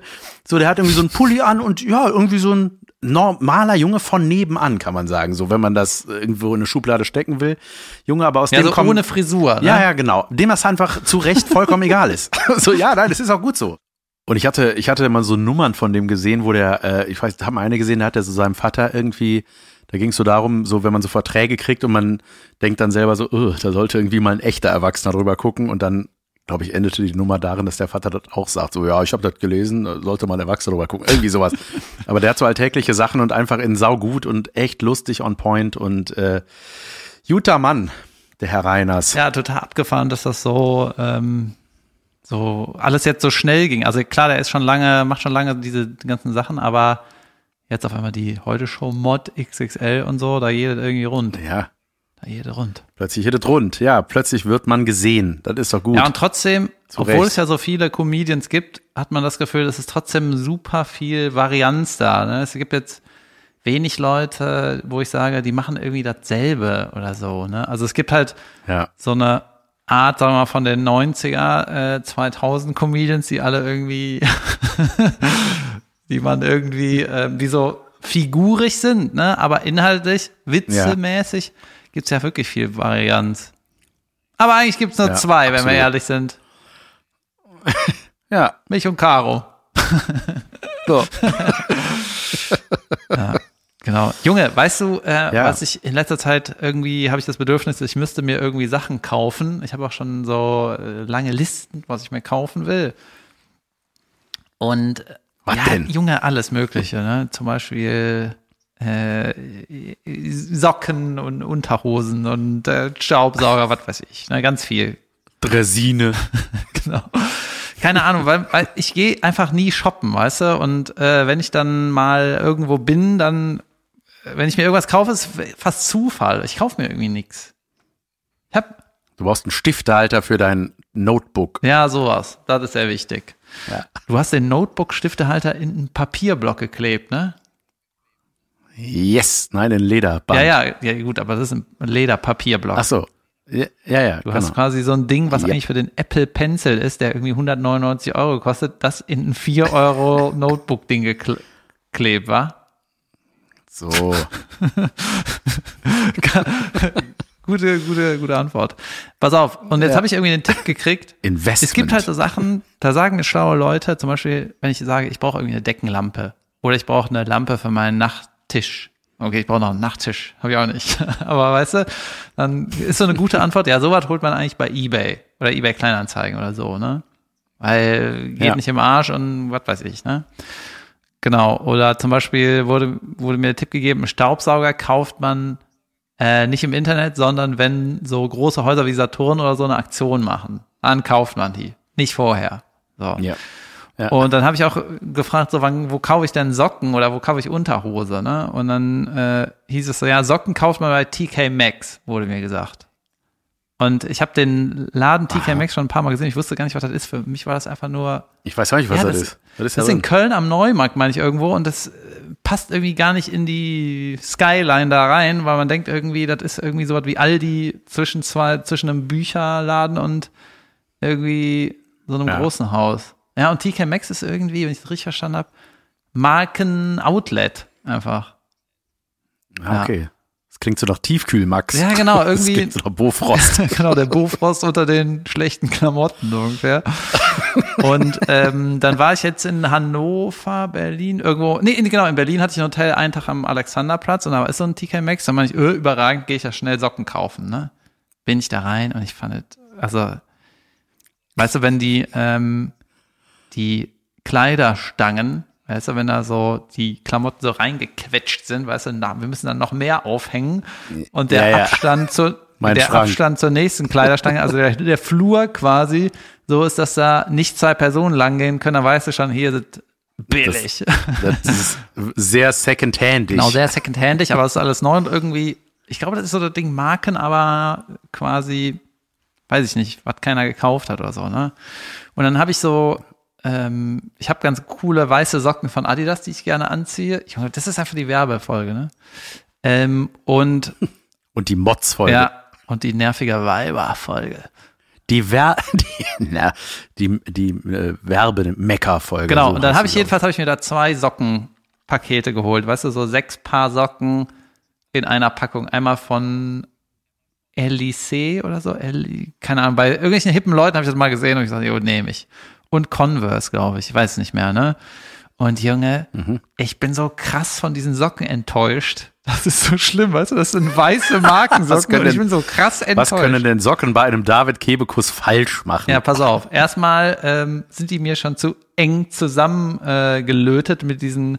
So, der hat irgendwie so einen Pulli an und ja, irgendwie so ein normaler Junge von nebenan, kann man sagen. So, wenn man das irgendwo in eine Schublade stecken will. Junge, aber aus Ja, dem so kommen. ohne Frisur. Ne? Ja, ja, genau. Dem das einfach zu Recht vollkommen egal ist. (laughs) so, ja, nein, das ist auch gut so. Und ich hatte, ich hatte mal so Nummern von dem gesehen, wo der, äh, ich weiß, haben eine gesehen, da hat er so seinem Vater irgendwie, da ging es so darum, so wenn man so Verträge kriegt und man denkt dann selber so, "Ugh, da sollte irgendwie mal ein echter Erwachsener drüber gucken und dann, glaube ich, endete die Nummer darin, dass der Vater das auch sagt, so ja, ich habe das gelesen, äh, sollte mal ein Erwachsener drüber gucken, irgendwie sowas. (laughs) Aber der hat so alltägliche Sachen und einfach in saugut und echt lustig on point und äh, guter Mann, der Herr Reiners. Ja, total abgefahren, dass das so, ähm, so alles jetzt so schnell ging. Also klar, der ist schon lange, macht schon lange diese ganzen Sachen, aber jetzt auf einmal die heute Show Mod XXL und so, da geht irgendwie rund. ja. Da geht es rund. Plötzlich es rund. Ja, plötzlich wird man gesehen. Das ist doch gut. Ja, und trotzdem, Zu obwohl es ja so viele Comedians gibt, hat man das Gefühl, es ist trotzdem super viel Varianz da. Ne? Es gibt jetzt wenig Leute, wo ich sage, die machen irgendwie dasselbe oder so. Ne? Also es gibt halt ja. so eine Art, sagen wir mal, von den 90er, äh, 2000 Comedians, die alle irgendwie, (laughs) die man irgendwie, äh, die so figurig sind, ne? aber inhaltlich, witzemäßig, gibt's ja wirklich viel Varianz. Aber eigentlich gibt's nur Ja, zwei, wenn wir absolut. ehrlich sind. (laughs) Ja. Mich und Caro. (laughs) So. (laughs) Genau. Junge, weißt du, äh, Ja. was ich in letzter Zeit irgendwie habe ich das Bedürfnis, ich müsste mir irgendwie Sachen kaufen. Ich habe auch schon so äh, lange Listen, was ich mir kaufen will. Und äh, Was ja, denn? Junge, alles Mögliche, ne? Zum Beispiel äh, Socken und Unterhosen und äh, Staubsauger, was weiß ich, ne? Ganz viel. Dresine. (laughs) genau. Keine Ahnung, weil, weil ich gehe einfach nie shoppen, weißt du? Und äh, wenn ich dann mal irgendwo bin, dann, wenn ich mir irgendwas kaufe, ist fast Zufall. Ich kaufe mir irgendwie nichts. Ich hab, Du brauchst einen Stiftehalter für dein Notebook. ja, sowas. Das ist sehr wichtig. Ja. Du hast den Notebook-Stiftehalter in einen Papierblock geklebt, ne? Yes. Nein, in Lederband. Ja, ja, ja, gut, aber das ist ein Lederpapierblock. Ach so. Ja, ja. ja Du hast genau. quasi so ein Ding, was Ja. eigentlich für den Apple Pencil ist, der irgendwie 199 Euro kostet, das in ein 4 Euro (laughs) Notebook-Ding geklebt war. So. (laughs) Gute, gute, gute Antwort. Pass auf, und jetzt Ja. habe ich irgendwie den Tipp gekriegt. Investment. Es gibt halt so Sachen, da sagen schlaue Leute, zum Beispiel, wenn ich sage, ich brauche irgendwie eine Deckenlampe oder ich brauche eine Lampe für meinen Nachttisch. Okay, ich brauche noch einen Nachttisch, habe ich auch nicht. (laughs) Aber weißt du, dann ist so eine gute Antwort, ja, sowas holt man eigentlich bei Ebay oder Ebay Kleinanzeigen oder so, ne? Weil geht Ja. nicht im Arsch und was weiß ich, ne? Genau. Oder zum Beispiel wurde, wurde mir der Tipp gegeben, einen Staubsauger kauft man äh, nicht im Internet, sondern wenn so große Häuser wie Saturn oder so eine Aktion machen, dann kauft man die. Nicht vorher. So. Ja. Ja. Und dann habe ich auch gefragt, so wann, wo kaufe ich denn Socken oder wo kaufe ich Unterhose, ne? Und dann äh, hieß es so, ja, Socken kauft man bei TK Maxx, wurde mir gesagt. Und ich habe den Laden TK Maxx schon ein paar Mal gesehen. Ich wusste gar nicht, was das ist. Für mich war das einfach nur Ich weiß auch nicht, was ja, das, das, ist. Das ist das ist in Köln am Neumarkt, meine ich irgendwo, und das äh, passt irgendwie gar nicht in die Skyline da rein, weil man denkt irgendwie, das ist irgendwie sowas wie Aldi zwischen zwei, zwischen einem Bücherladen und irgendwie so einem Ja. großen Haus. Ja, und TK Maxx ist irgendwie, wenn ich das richtig verstanden habe, Marken-Outlet einfach. Ah, okay. Das klingt so nach Tiefkühl-Max. Ja, genau, (laughs) Das irgendwie- klingt so nach Bofrost. (laughs) genau, der Bofrost unter den schlechten Klamotten ungefähr. Und ähm, dann war ich jetzt in Hannover, Berlin, irgendwo, nee, in- genau, in Berlin hatte ich ein Hotel einen Tag am Alexanderplatz und da ist so ein TK Maxx, da meine ich, öh, überragend, gehe ich ja schnell Socken kaufen, ne? Bin ich da rein und ich fand es, also, weißt du, wenn die, ähm, die Kleiderstangen, weißt du, wenn da so die Klamotten so reingequetscht sind, weißt du, na, wir müssen dann noch mehr aufhängen und der Ja, ja. Abstand zu, (laughs) Mein der Schrank. Abstand zur nächsten Kleiderstange, also der, der Flur quasi, so ist, dass da nicht zwei Personen langgehen können, dann weißt du schon, hier sind billig. Das ist sehr second-handig. genau, sehr secondhandig, aber es ist alles neu und irgendwie, ich glaube, das ist so das Ding Marken, aber quasi, weiß ich nicht, was keiner gekauft hat oder so, ne? Und dann habe ich so, ähm, ich habe ganz coole weiße Socken von Adidas, die ich gerne anziehe. Junge, das ist einfach die Werbefolge, ne? Ähm, und (laughs) Und die Mods-Folge. ja, und die nervige Weiber-Folge. Die, Wer (laughs) die, na, die, die äh, Werbe-Mecker-Folge. Genau, so und dann habe ich jedenfalls habe ich mir da zwei Sockenpakete geholt, weißt du, so sechs Paar Socken in einer Packung. Einmal von Elysee oder so, Eli, keine Ahnung, bei irgendwelchen hippen Leuten habe ich das mal gesehen und ich gesagt, jo, nehme ich. Und Converse, glaube ich, ich weiß nicht mehr, ne? Und Junge, Mhm. ich bin so krass von diesen Socken enttäuscht. Das ist so schlimm, weißt du, das sind weiße (laughs) Markensocken können und ich bin so krass enttäuscht. Was können denn Socken bei einem David Kebekus falsch machen? Ja, pass auf. Erstmal ähm, sind die mir schon zu eng zusammengelötet äh, mit diesen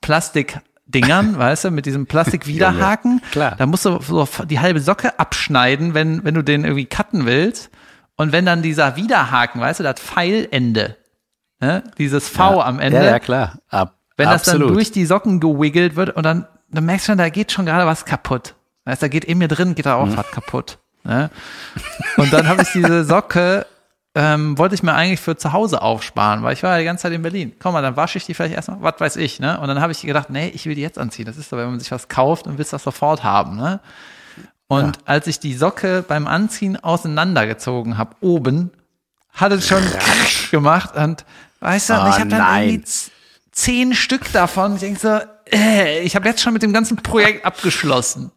Plastikdingern, (laughs) weißt du, mit diesem Plastikwiderhaken. Klar. Da musst du so die halbe Socke abschneiden, wenn, wenn du den irgendwie cutten willst. Und wenn dann dieser Widerhaken, weißt du, das Pfeilende, ne, dieses V am Ende, Ja, ja, klar. Ab, wenn das dann absolut. durch die Socken gewiggelt wird und dann, dann merkst du schon, da geht schon gerade was kaputt. Weißt, du, da geht in mir drin, geht da Mhm. auch was kaputt. Ne? Und dann habe ich diese Socke, ähm, wollte ich mir eigentlich für zu Hause aufsparen, weil ich war ja die ganze Zeit in Berlin. Komm mal, dann wasche ich die vielleicht erstmal, was weiß ich, ne? Und dann habe ich gedacht, nee, ich will die jetzt anziehen. Das ist so, wenn man sich was kauft und willst das sofort haben, ne? Und als ich die Socke beim Anziehen auseinandergezogen habe, oben, hat es schon gemacht und weißt du, Ah, ich habe dann nein. irgendwie zehn Stück davon. Ich denke so, äh, ich habe jetzt schon mit dem ganzen Projekt abgeschlossen.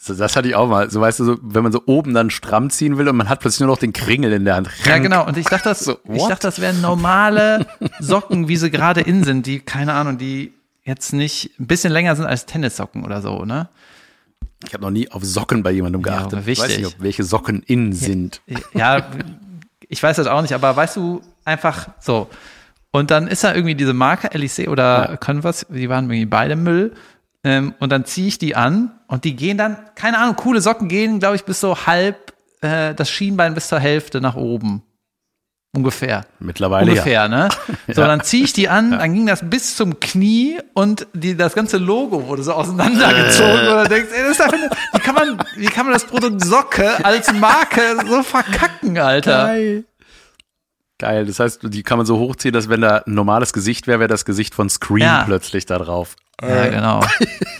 So, das hatte ich auch mal. So weißt du, so, wenn man so oben dann stramm ziehen will und man hat plötzlich nur noch den Kringel in der Hand. Ja, genau. Und ich dachte, das, So, ich dachte, das wären normale Socken, wie sie gerade in sind, die, keine Ahnung, die jetzt nicht ein bisschen länger sind als Tennissocken oder so, ne? Ich habe noch nie auf Socken bei jemandem Ja, geachtet. aber ich weiß nicht, ob welche Socken in sind. Ja, ich weiß das auch nicht, aber weißt du, einfach so. Und dann ist da irgendwie diese Marke Elysee oder Ja. Converse, die waren irgendwie beide Müll. Ähm, und dann ziehe ich die an und die gehen dann, keine Ahnung, coole Socken gehen, glaube ich, bis so halb äh, das Schienbein bis zur Hälfte nach oben. Ungefähr. Mittlerweile Ungefähr, (laughs) ja. ne? So, dann ziehe ich die an, dann ging das bis zum Knie und die, das ganze Logo wurde so auseinandergezogen. Äh. Und dann denkst, ey, das ist einfach, wie kann man, wie kann man das Produkt Socke als Marke so verkacken, Alter? Geil. Geil. Das heißt, die kann man so hochziehen, dass wenn da ein normales Gesicht wäre, wäre das Gesicht von Scream Ja. plötzlich da drauf. Ja, genau.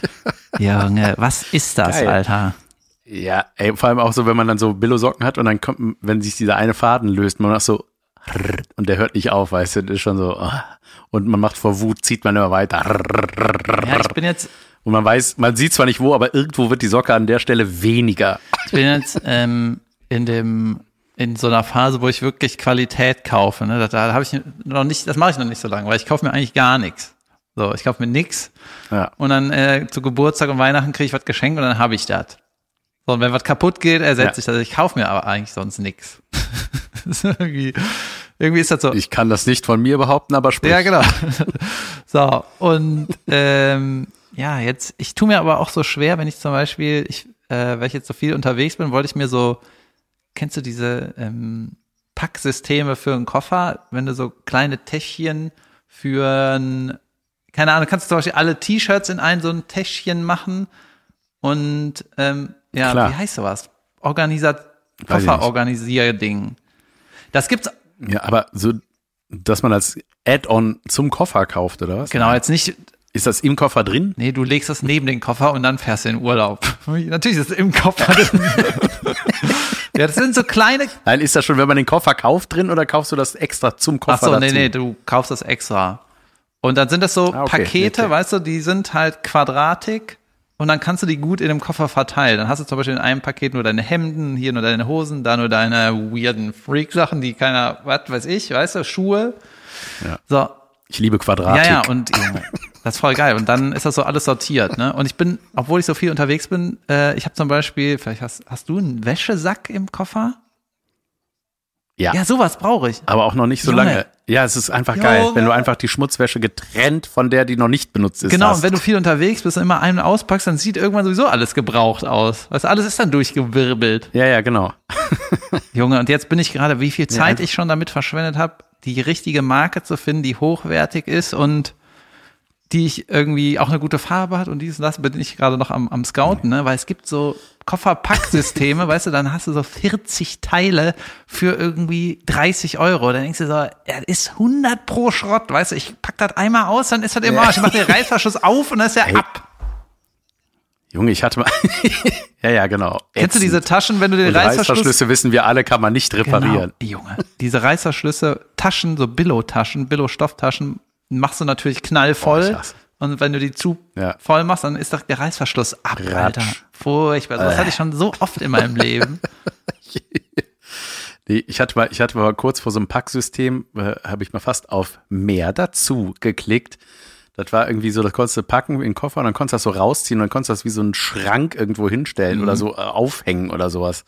(laughs) Junge, was ist das, Geil. Alter? Ja, ey, vor allem auch so, wenn man dann so Billo-Socken hat und dann kommt, wenn sich dieser eine Faden löst, man macht so und der hört nicht auf, weißt du, das ist schon so ah. und man macht vor Wut, zieht man immer weiter Ja, ich bin jetzt, und man weiß, man sieht zwar nicht wo, aber irgendwo wird die Socke an der Stelle weniger. ich bin jetzt ähm, in dem, in so einer Phase, wo ich wirklich Qualität kaufe. Ne? Da, da habe ich noch nicht, das mache ich noch nicht so lange, weil ich kaufe mir eigentlich gar nichts. So, ich kaufe mir nix Ja. und dann äh, zu Geburtstag und Weihnachten kriege ich was geschenkt und dann habe ich das. So, und wenn was kaputt geht, ersetze Ja. ich das. Ich kaufe mir aber eigentlich sonst (laughs) ist irgendwie, irgendwie ist das so. Ich kann das nicht von mir behaupten, aber sprich. Ja, genau. (laughs) so, und ähm, ja, jetzt, ich tue mir aber auch so schwer, wenn ich zum Beispiel, ich, äh, weil ich jetzt so viel unterwegs bin, wollte ich mir so, kennst du diese ähm, Packsysteme für einen Koffer, wenn du so kleine Täschchen für ein, keine Ahnung, kannst du zum Beispiel alle T-Shirts in ein so ein Täschchen machen und ähm, ja, Klar. wie heißt sowas? Organisat. Kofferorganisierding. Das gibt's Ja, aber so, dass man als Add-on zum Koffer kauft, oder was? genau jetzt nicht Ist das im Koffer drin? Nee, du legst das neben den Koffer und dann fährst du in Urlaub. (laughs) Natürlich ist es im Koffer drin. (laughs) ja, das sind so kleine. Nein, ist das schon, wenn man den Koffer kauft drin oder kaufst du das extra zum Koffer Ach so, nee, nee, du kaufst das extra. Und dann sind das so Ah, okay. Pakete, Okay. weißt du, die sind halt quadratig und dann kannst du die gut in dem Koffer verteilen. Dann hast du zum Beispiel in einem Paket nur deine Hemden, hier nur deine Hosen, da nur deine weirden Freak-Sachen, die keiner, was weiß ich, weißt du, Schuhe. Ja. So, Ich liebe Quadratik. Ja, ja, und das ist voll geil. Und dann ist das so alles sortiert, ne? Und ich bin, obwohl ich so viel unterwegs bin, äh, ich habe zum Beispiel, vielleicht hast, hast du einen Wäschesack im Koffer? Ja. Ja, sowas brauche ich. Aber auch noch nicht so Junge. lange. Ja, es ist einfach Junge. geil, wenn du einfach die Schmutzwäsche getrennt von der, die noch nicht benutzt ist. Genau, hast. und wenn du viel unterwegs bist und immer einen auspackst, dann sieht irgendwann sowieso alles gebraucht aus. Du, alles ist dann durchgewirbelt. ja, ja, genau. (laughs) (laughs) Junge, und jetzt bin ich gerade, wie viel Zeit einfach- ich schon damit verschwendet habe, die richtige Marke zu finden, die hochwertig ist und die ich irgendwie auch eine gute Farbe hat und dies und das bin ich gerade noch am, am Scouten, ne? weil es gibt so Kofferpacksysteme, (laughs) weißt du, dann hast du so 40 Teile für irgendwie 30 Euro. Dann denkst du so, er ist 100 pro Schrott, weißt du, ich pack das einmal aus, dann ist das im Arsch. Ich mach den Reißverschluss auf und dann ist er ab. Junge, ich hatte mal. (laughs) ja, ja, genau. Kennst du diese Taschen, wenn du den Und Reißverschluss Reißverschlüsse wissen wir alle, kann man nicht reparieren. Genau, Junge. Diese Reißverschlüsse, Taschen, so Billo-Taschen, Billo-Stofftaschen, machst du natürlich knallvoll. Hasse. und wenn du die zu Ja. voll machst, dann ist doch der Reißverschluss ab, Ratsch. Alter. Furchtbar. Das hatte ich schon so oft in meinem Leben. (laughs) Nee, ich hatte mal, ich hatte mal kurz vor so einem Packsystem, äh, habe ich mal fast auf mehr dazu geklickt. Das war irgendwie so, das konntest du packen in den Koffer und dann konntest du das so rausziehen und dann konntest du das wie so einen Schrank irgendwo hinstellen Mhm. oder so äh, aufhängen oder sowas.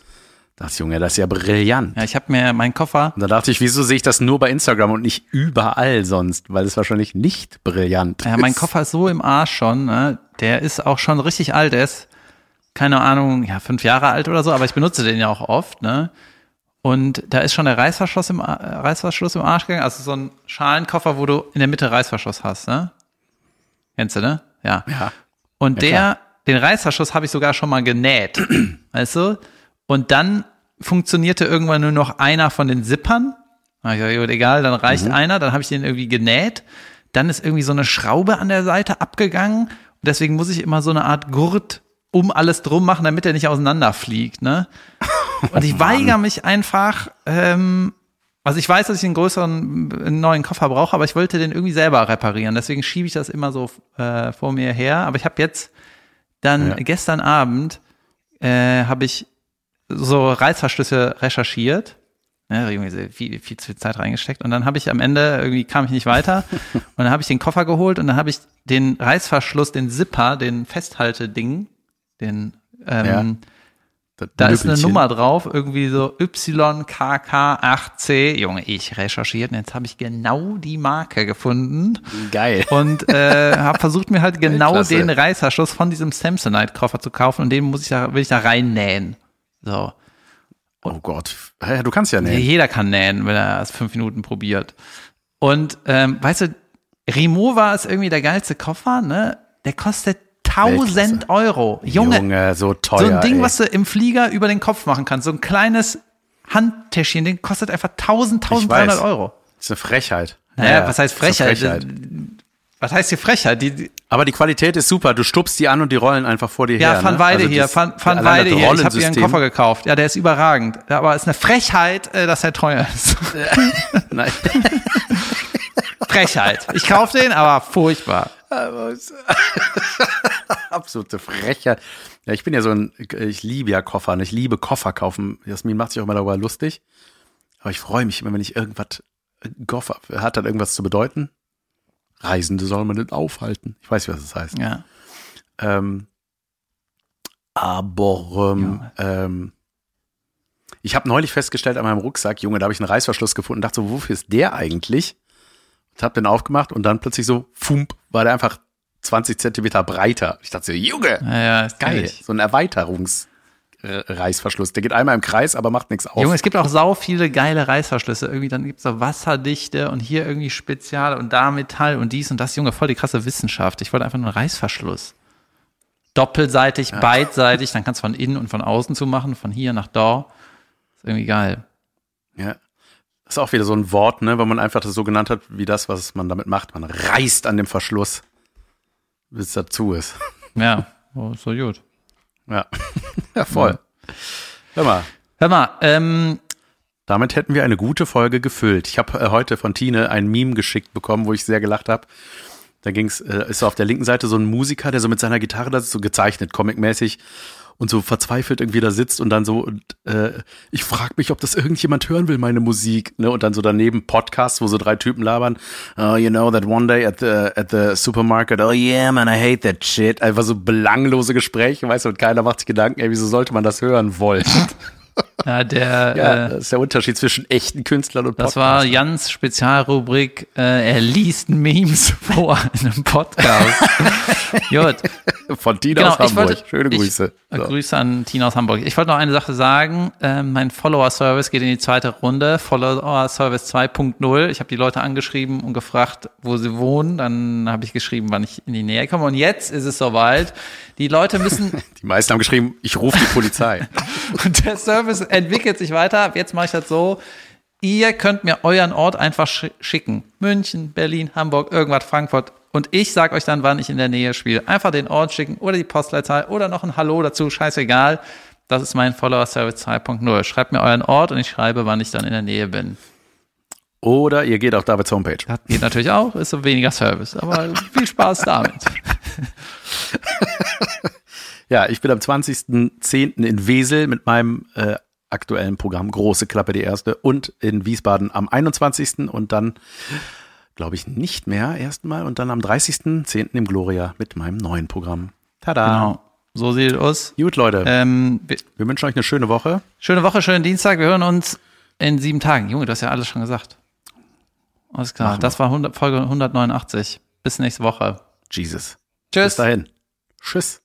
Das Junge, das ist ja brillant. Ja, ich habe mir meinen Koffer, Und da dachte ich, wieso sehe ich das nur bei Instagram und nicht überall sonst? Weil es wahrscheinlich nicht brillant ja, mein ist. Koffer ist so im Arsch schon, ne? Der ist auch schon richtig alt, der ist, keine Ahnung, ja, fünf Jahre alt oder so, aber ich benutze den ja auch oft, ne? Und da ist schon der Reißverschluss im, äh, Reißverschluss im Arsch gegangen. Also so ein Schalenkoffer, wo du in der Mitte Reißverschluss hast, ne? Kennst du, ne? Ja. Ja. Und Ja, der, klar. den Reißverschluss habe ich sogar schon mal genäht. (clears throat) weißt du? Und dann funktionierte irgendwann nur noch einer von den Zippern. Ich sag, gut, egal, dann reicht Mhm. einer, dann habe ich den irgendwie genäht. Dann ist irgendwie so eine Schraube an der Seite abgegangen. Und deswegen muss ich immer so eine Art Gurt um alles drum machen, damit er nicht auseinanderfliegt. Ne? (laughs) Und ich weigere mich einfach, ähm, also ich weiß, dass ich einen größeren, einen neuen Koffer brauche, aber ich wollte den irgendwie selber reparieren. Deswegen schiebe ich das immer so äh, vor mir her. Aber ich habe jetzt dann Ja. gestern Abend äh, habe ich so Reißverschlüsse recherchiert. Ja, irgendwie viel, viel zu viel Zeit reingesteckt. Und dann habe ich am Ende, irgendwie kam ich nicht weiter. (laughs) und dann habe ich den Koffer geholt und dann habe ich den Reißverschluss, den Zipper, den Festhalteding, den ähm, Das da ist eine. Nummer drauf, irgendwie so YKK8C. Junge, ich recherchiert und jetzt habe ich genau die Marke gefunden Geil. und äh, habe (laughs) versucht mir halt genau Klasse. den Reißverschluss von diesem Samsonite-Koffer zu kaufen und den muss ich da, will ich da reinnähen. So. Oh Gott. Ja, du kannst ja nicht. Jeder kann nähen, wenn er es fünf Minuten probiert. Und ähm, weißt du, Rimowa ist irgendwie der geilste Koffer, ne? Der kostet 1000 Euro. Junge, Junge, so teuer. so ein Ding, ey. was du im Flieger über den Kopf machen kannst. So ein kleines Handtäschchen, den kostet einfach 1000, Ich 1300 weiß. Euro. Das ist eine Frechheit. Naja, Ja, was heißt Frechheit? Frechheit. Was heißt hier Frechheit? Die, die, Aber die Qualität ist super. Du stupst die an und die rollen einfach vor dir ja, her. Van ne? Weide Also hier, Van, Van Weide hier. Ich habe ihr einen. Koffer gekauft. Ja, der ist überragend. Ja, aber es ist eine Frechheit, äh, dass er teuer ist. (laughs) Nein. (laughs) Frechheit. Ich kaufe den, aber furchtbar. (laughs) Absolute Frechheit. Ja, ich bin ja so ein, ich liebe ja Koffer und ich liebe Koffer kaufen. Jasmin macht sich auch immer darüber lustig. Aber ich freue mich immer, wenn ich irgendwas, ein Koffer, hat dann irgendwas zu bedeuten? Reisende soll man nicht aufhalten. Ich weiß nicht, was das heißt. Ja. Ähm, aber ähm, ähm, ich habe neulich festgestellt an meinem Rucksack, Junge, da habe ich einen Reißverschluss gefunden und dachte so, wofür ist der eigentlich? Und habe den aufgemacht und dann plötzlich so, fump, war der einfach 20 Zentimeter breiter. Ich dachte so, Junge, Ja, ja, ist geil, so ein Erweiterungsreißverschluss. Der geht einmal im Kreis, aber macht nichts auf. Junge, es gibt auch sau viele geile Reißverschlüsse. Irgendwie, dann gibt's so Wasserdichte und hier irgendwie Spezial und da Metall und dies und das. Junge, voll die krasse Wissenschaft. Ich wollte einfach nur einen Reißverschluss. Doppelseitig, beidseitig, dann kannst du von innen und von außen zu machen, von hier nach da. Ist irgendwie geil. Ja. Das ist auch wieder so ein Wort, ne, wenn man einfach das so genannt hat, wie das, was man damit macht. Man reißt an dem Verschluss, bis es dazu ist. Ja, oh, so gut. Ja, (laughs) ja voll. Hör mal, Hör mal, ähm, damit hätten wir eine gute Folge gefüllt. Ich habe äh, heute von Tine ein Meme geschickt bekommen, wo ich sehr gelacht habe. Da ging's, äh, ist so auf der linken Seite so ein Musiker, der so mit seiner Gitarre, das ist so gezeichnet, comicmäßig und so verzweifelt irgendwie da sitzt und dann so, und, äh, ich frage mich, ob das irgendjemand hören will, meine Musik, ne? Und dann so daneben Podcasts, wo so drei Typen labern, oh, you know that one day at the at the supermarket, oh yeah, man, I hate that shit. Einfach so belanglose Gespräche, weißt du, und keiner macht sich Gedanken, ey, wieso sollte man das hören wollen? (laughs) Ja, der, (laughs) Ja, äh, das ist der Unterschied zwischen echten Künstlern und das war Jans Spezialrubrik, äh, er liest Memes (laughs) vor in einem Podcast. Gut. (laughs) Von Tina Genau, aus ich Hamburg. wollte, Schöne ich, Grüße. äh, So. Grüße an Tina aus Hamburg. Ich wollte noch eine Sache sagen. Ähm, mein Follower-Service geht in die zweite Runde. Follower-Service 2.0. Ich habe die Leute angeschrieben und gefragt, wo sie wohnen. Dann habe ich geschrieben, wann ich in die Nähe komme. Und jetzt ist es soweit. Die Leute müssen, (laughs) Die meisten haben geschrieben, ich rufe die Polizei. (laughs) und der Service entwickelt sich weiter. Jetzt mache ich das so. Ihr könnt mir euren Ort einfach sch schicken. München, Berlin, Hamburg, irgendwas, Frankfurt. Und ich sag euch dann, wann ich in der Nähe spiele. Einfach den Ort schicken oder die Postleitzahl oder noch ein Hallo dazu. Scheißegal. Das ist mein Follower Service 2.0. Schreibt mir euren Ort und ich schreibe, wann ich dann in der Nähe bin. Oder ihr geht auf Davids Homepage. Das geht natürlich auch, ist so weniger Service. Aber viel Spaß damit. (laughs) Ja, ich bin am 20.10. in Wesel mit meinem äh, aktuellen Programm Große Klappe die erste und in Wiesbaden am 21. und dann glaube ich nicht mehr erstmal und dann am 30.10. im Gloria mit meinem neuen Programm. Tada. Genau. So sieht es aus. Gut, Leute. Ähm, wir- Wir wünschen euch eine schöne Woche. Schöne Woche, schönen Dienstag. Wir hören uns in sieben Tagen. Junge, du hast ja alles schon gesagt. Alles klar. Machen. Das war 100, Folge 189. Bis nächste Woche. Jesus. Tschüss. Bis dahin. Tschüss.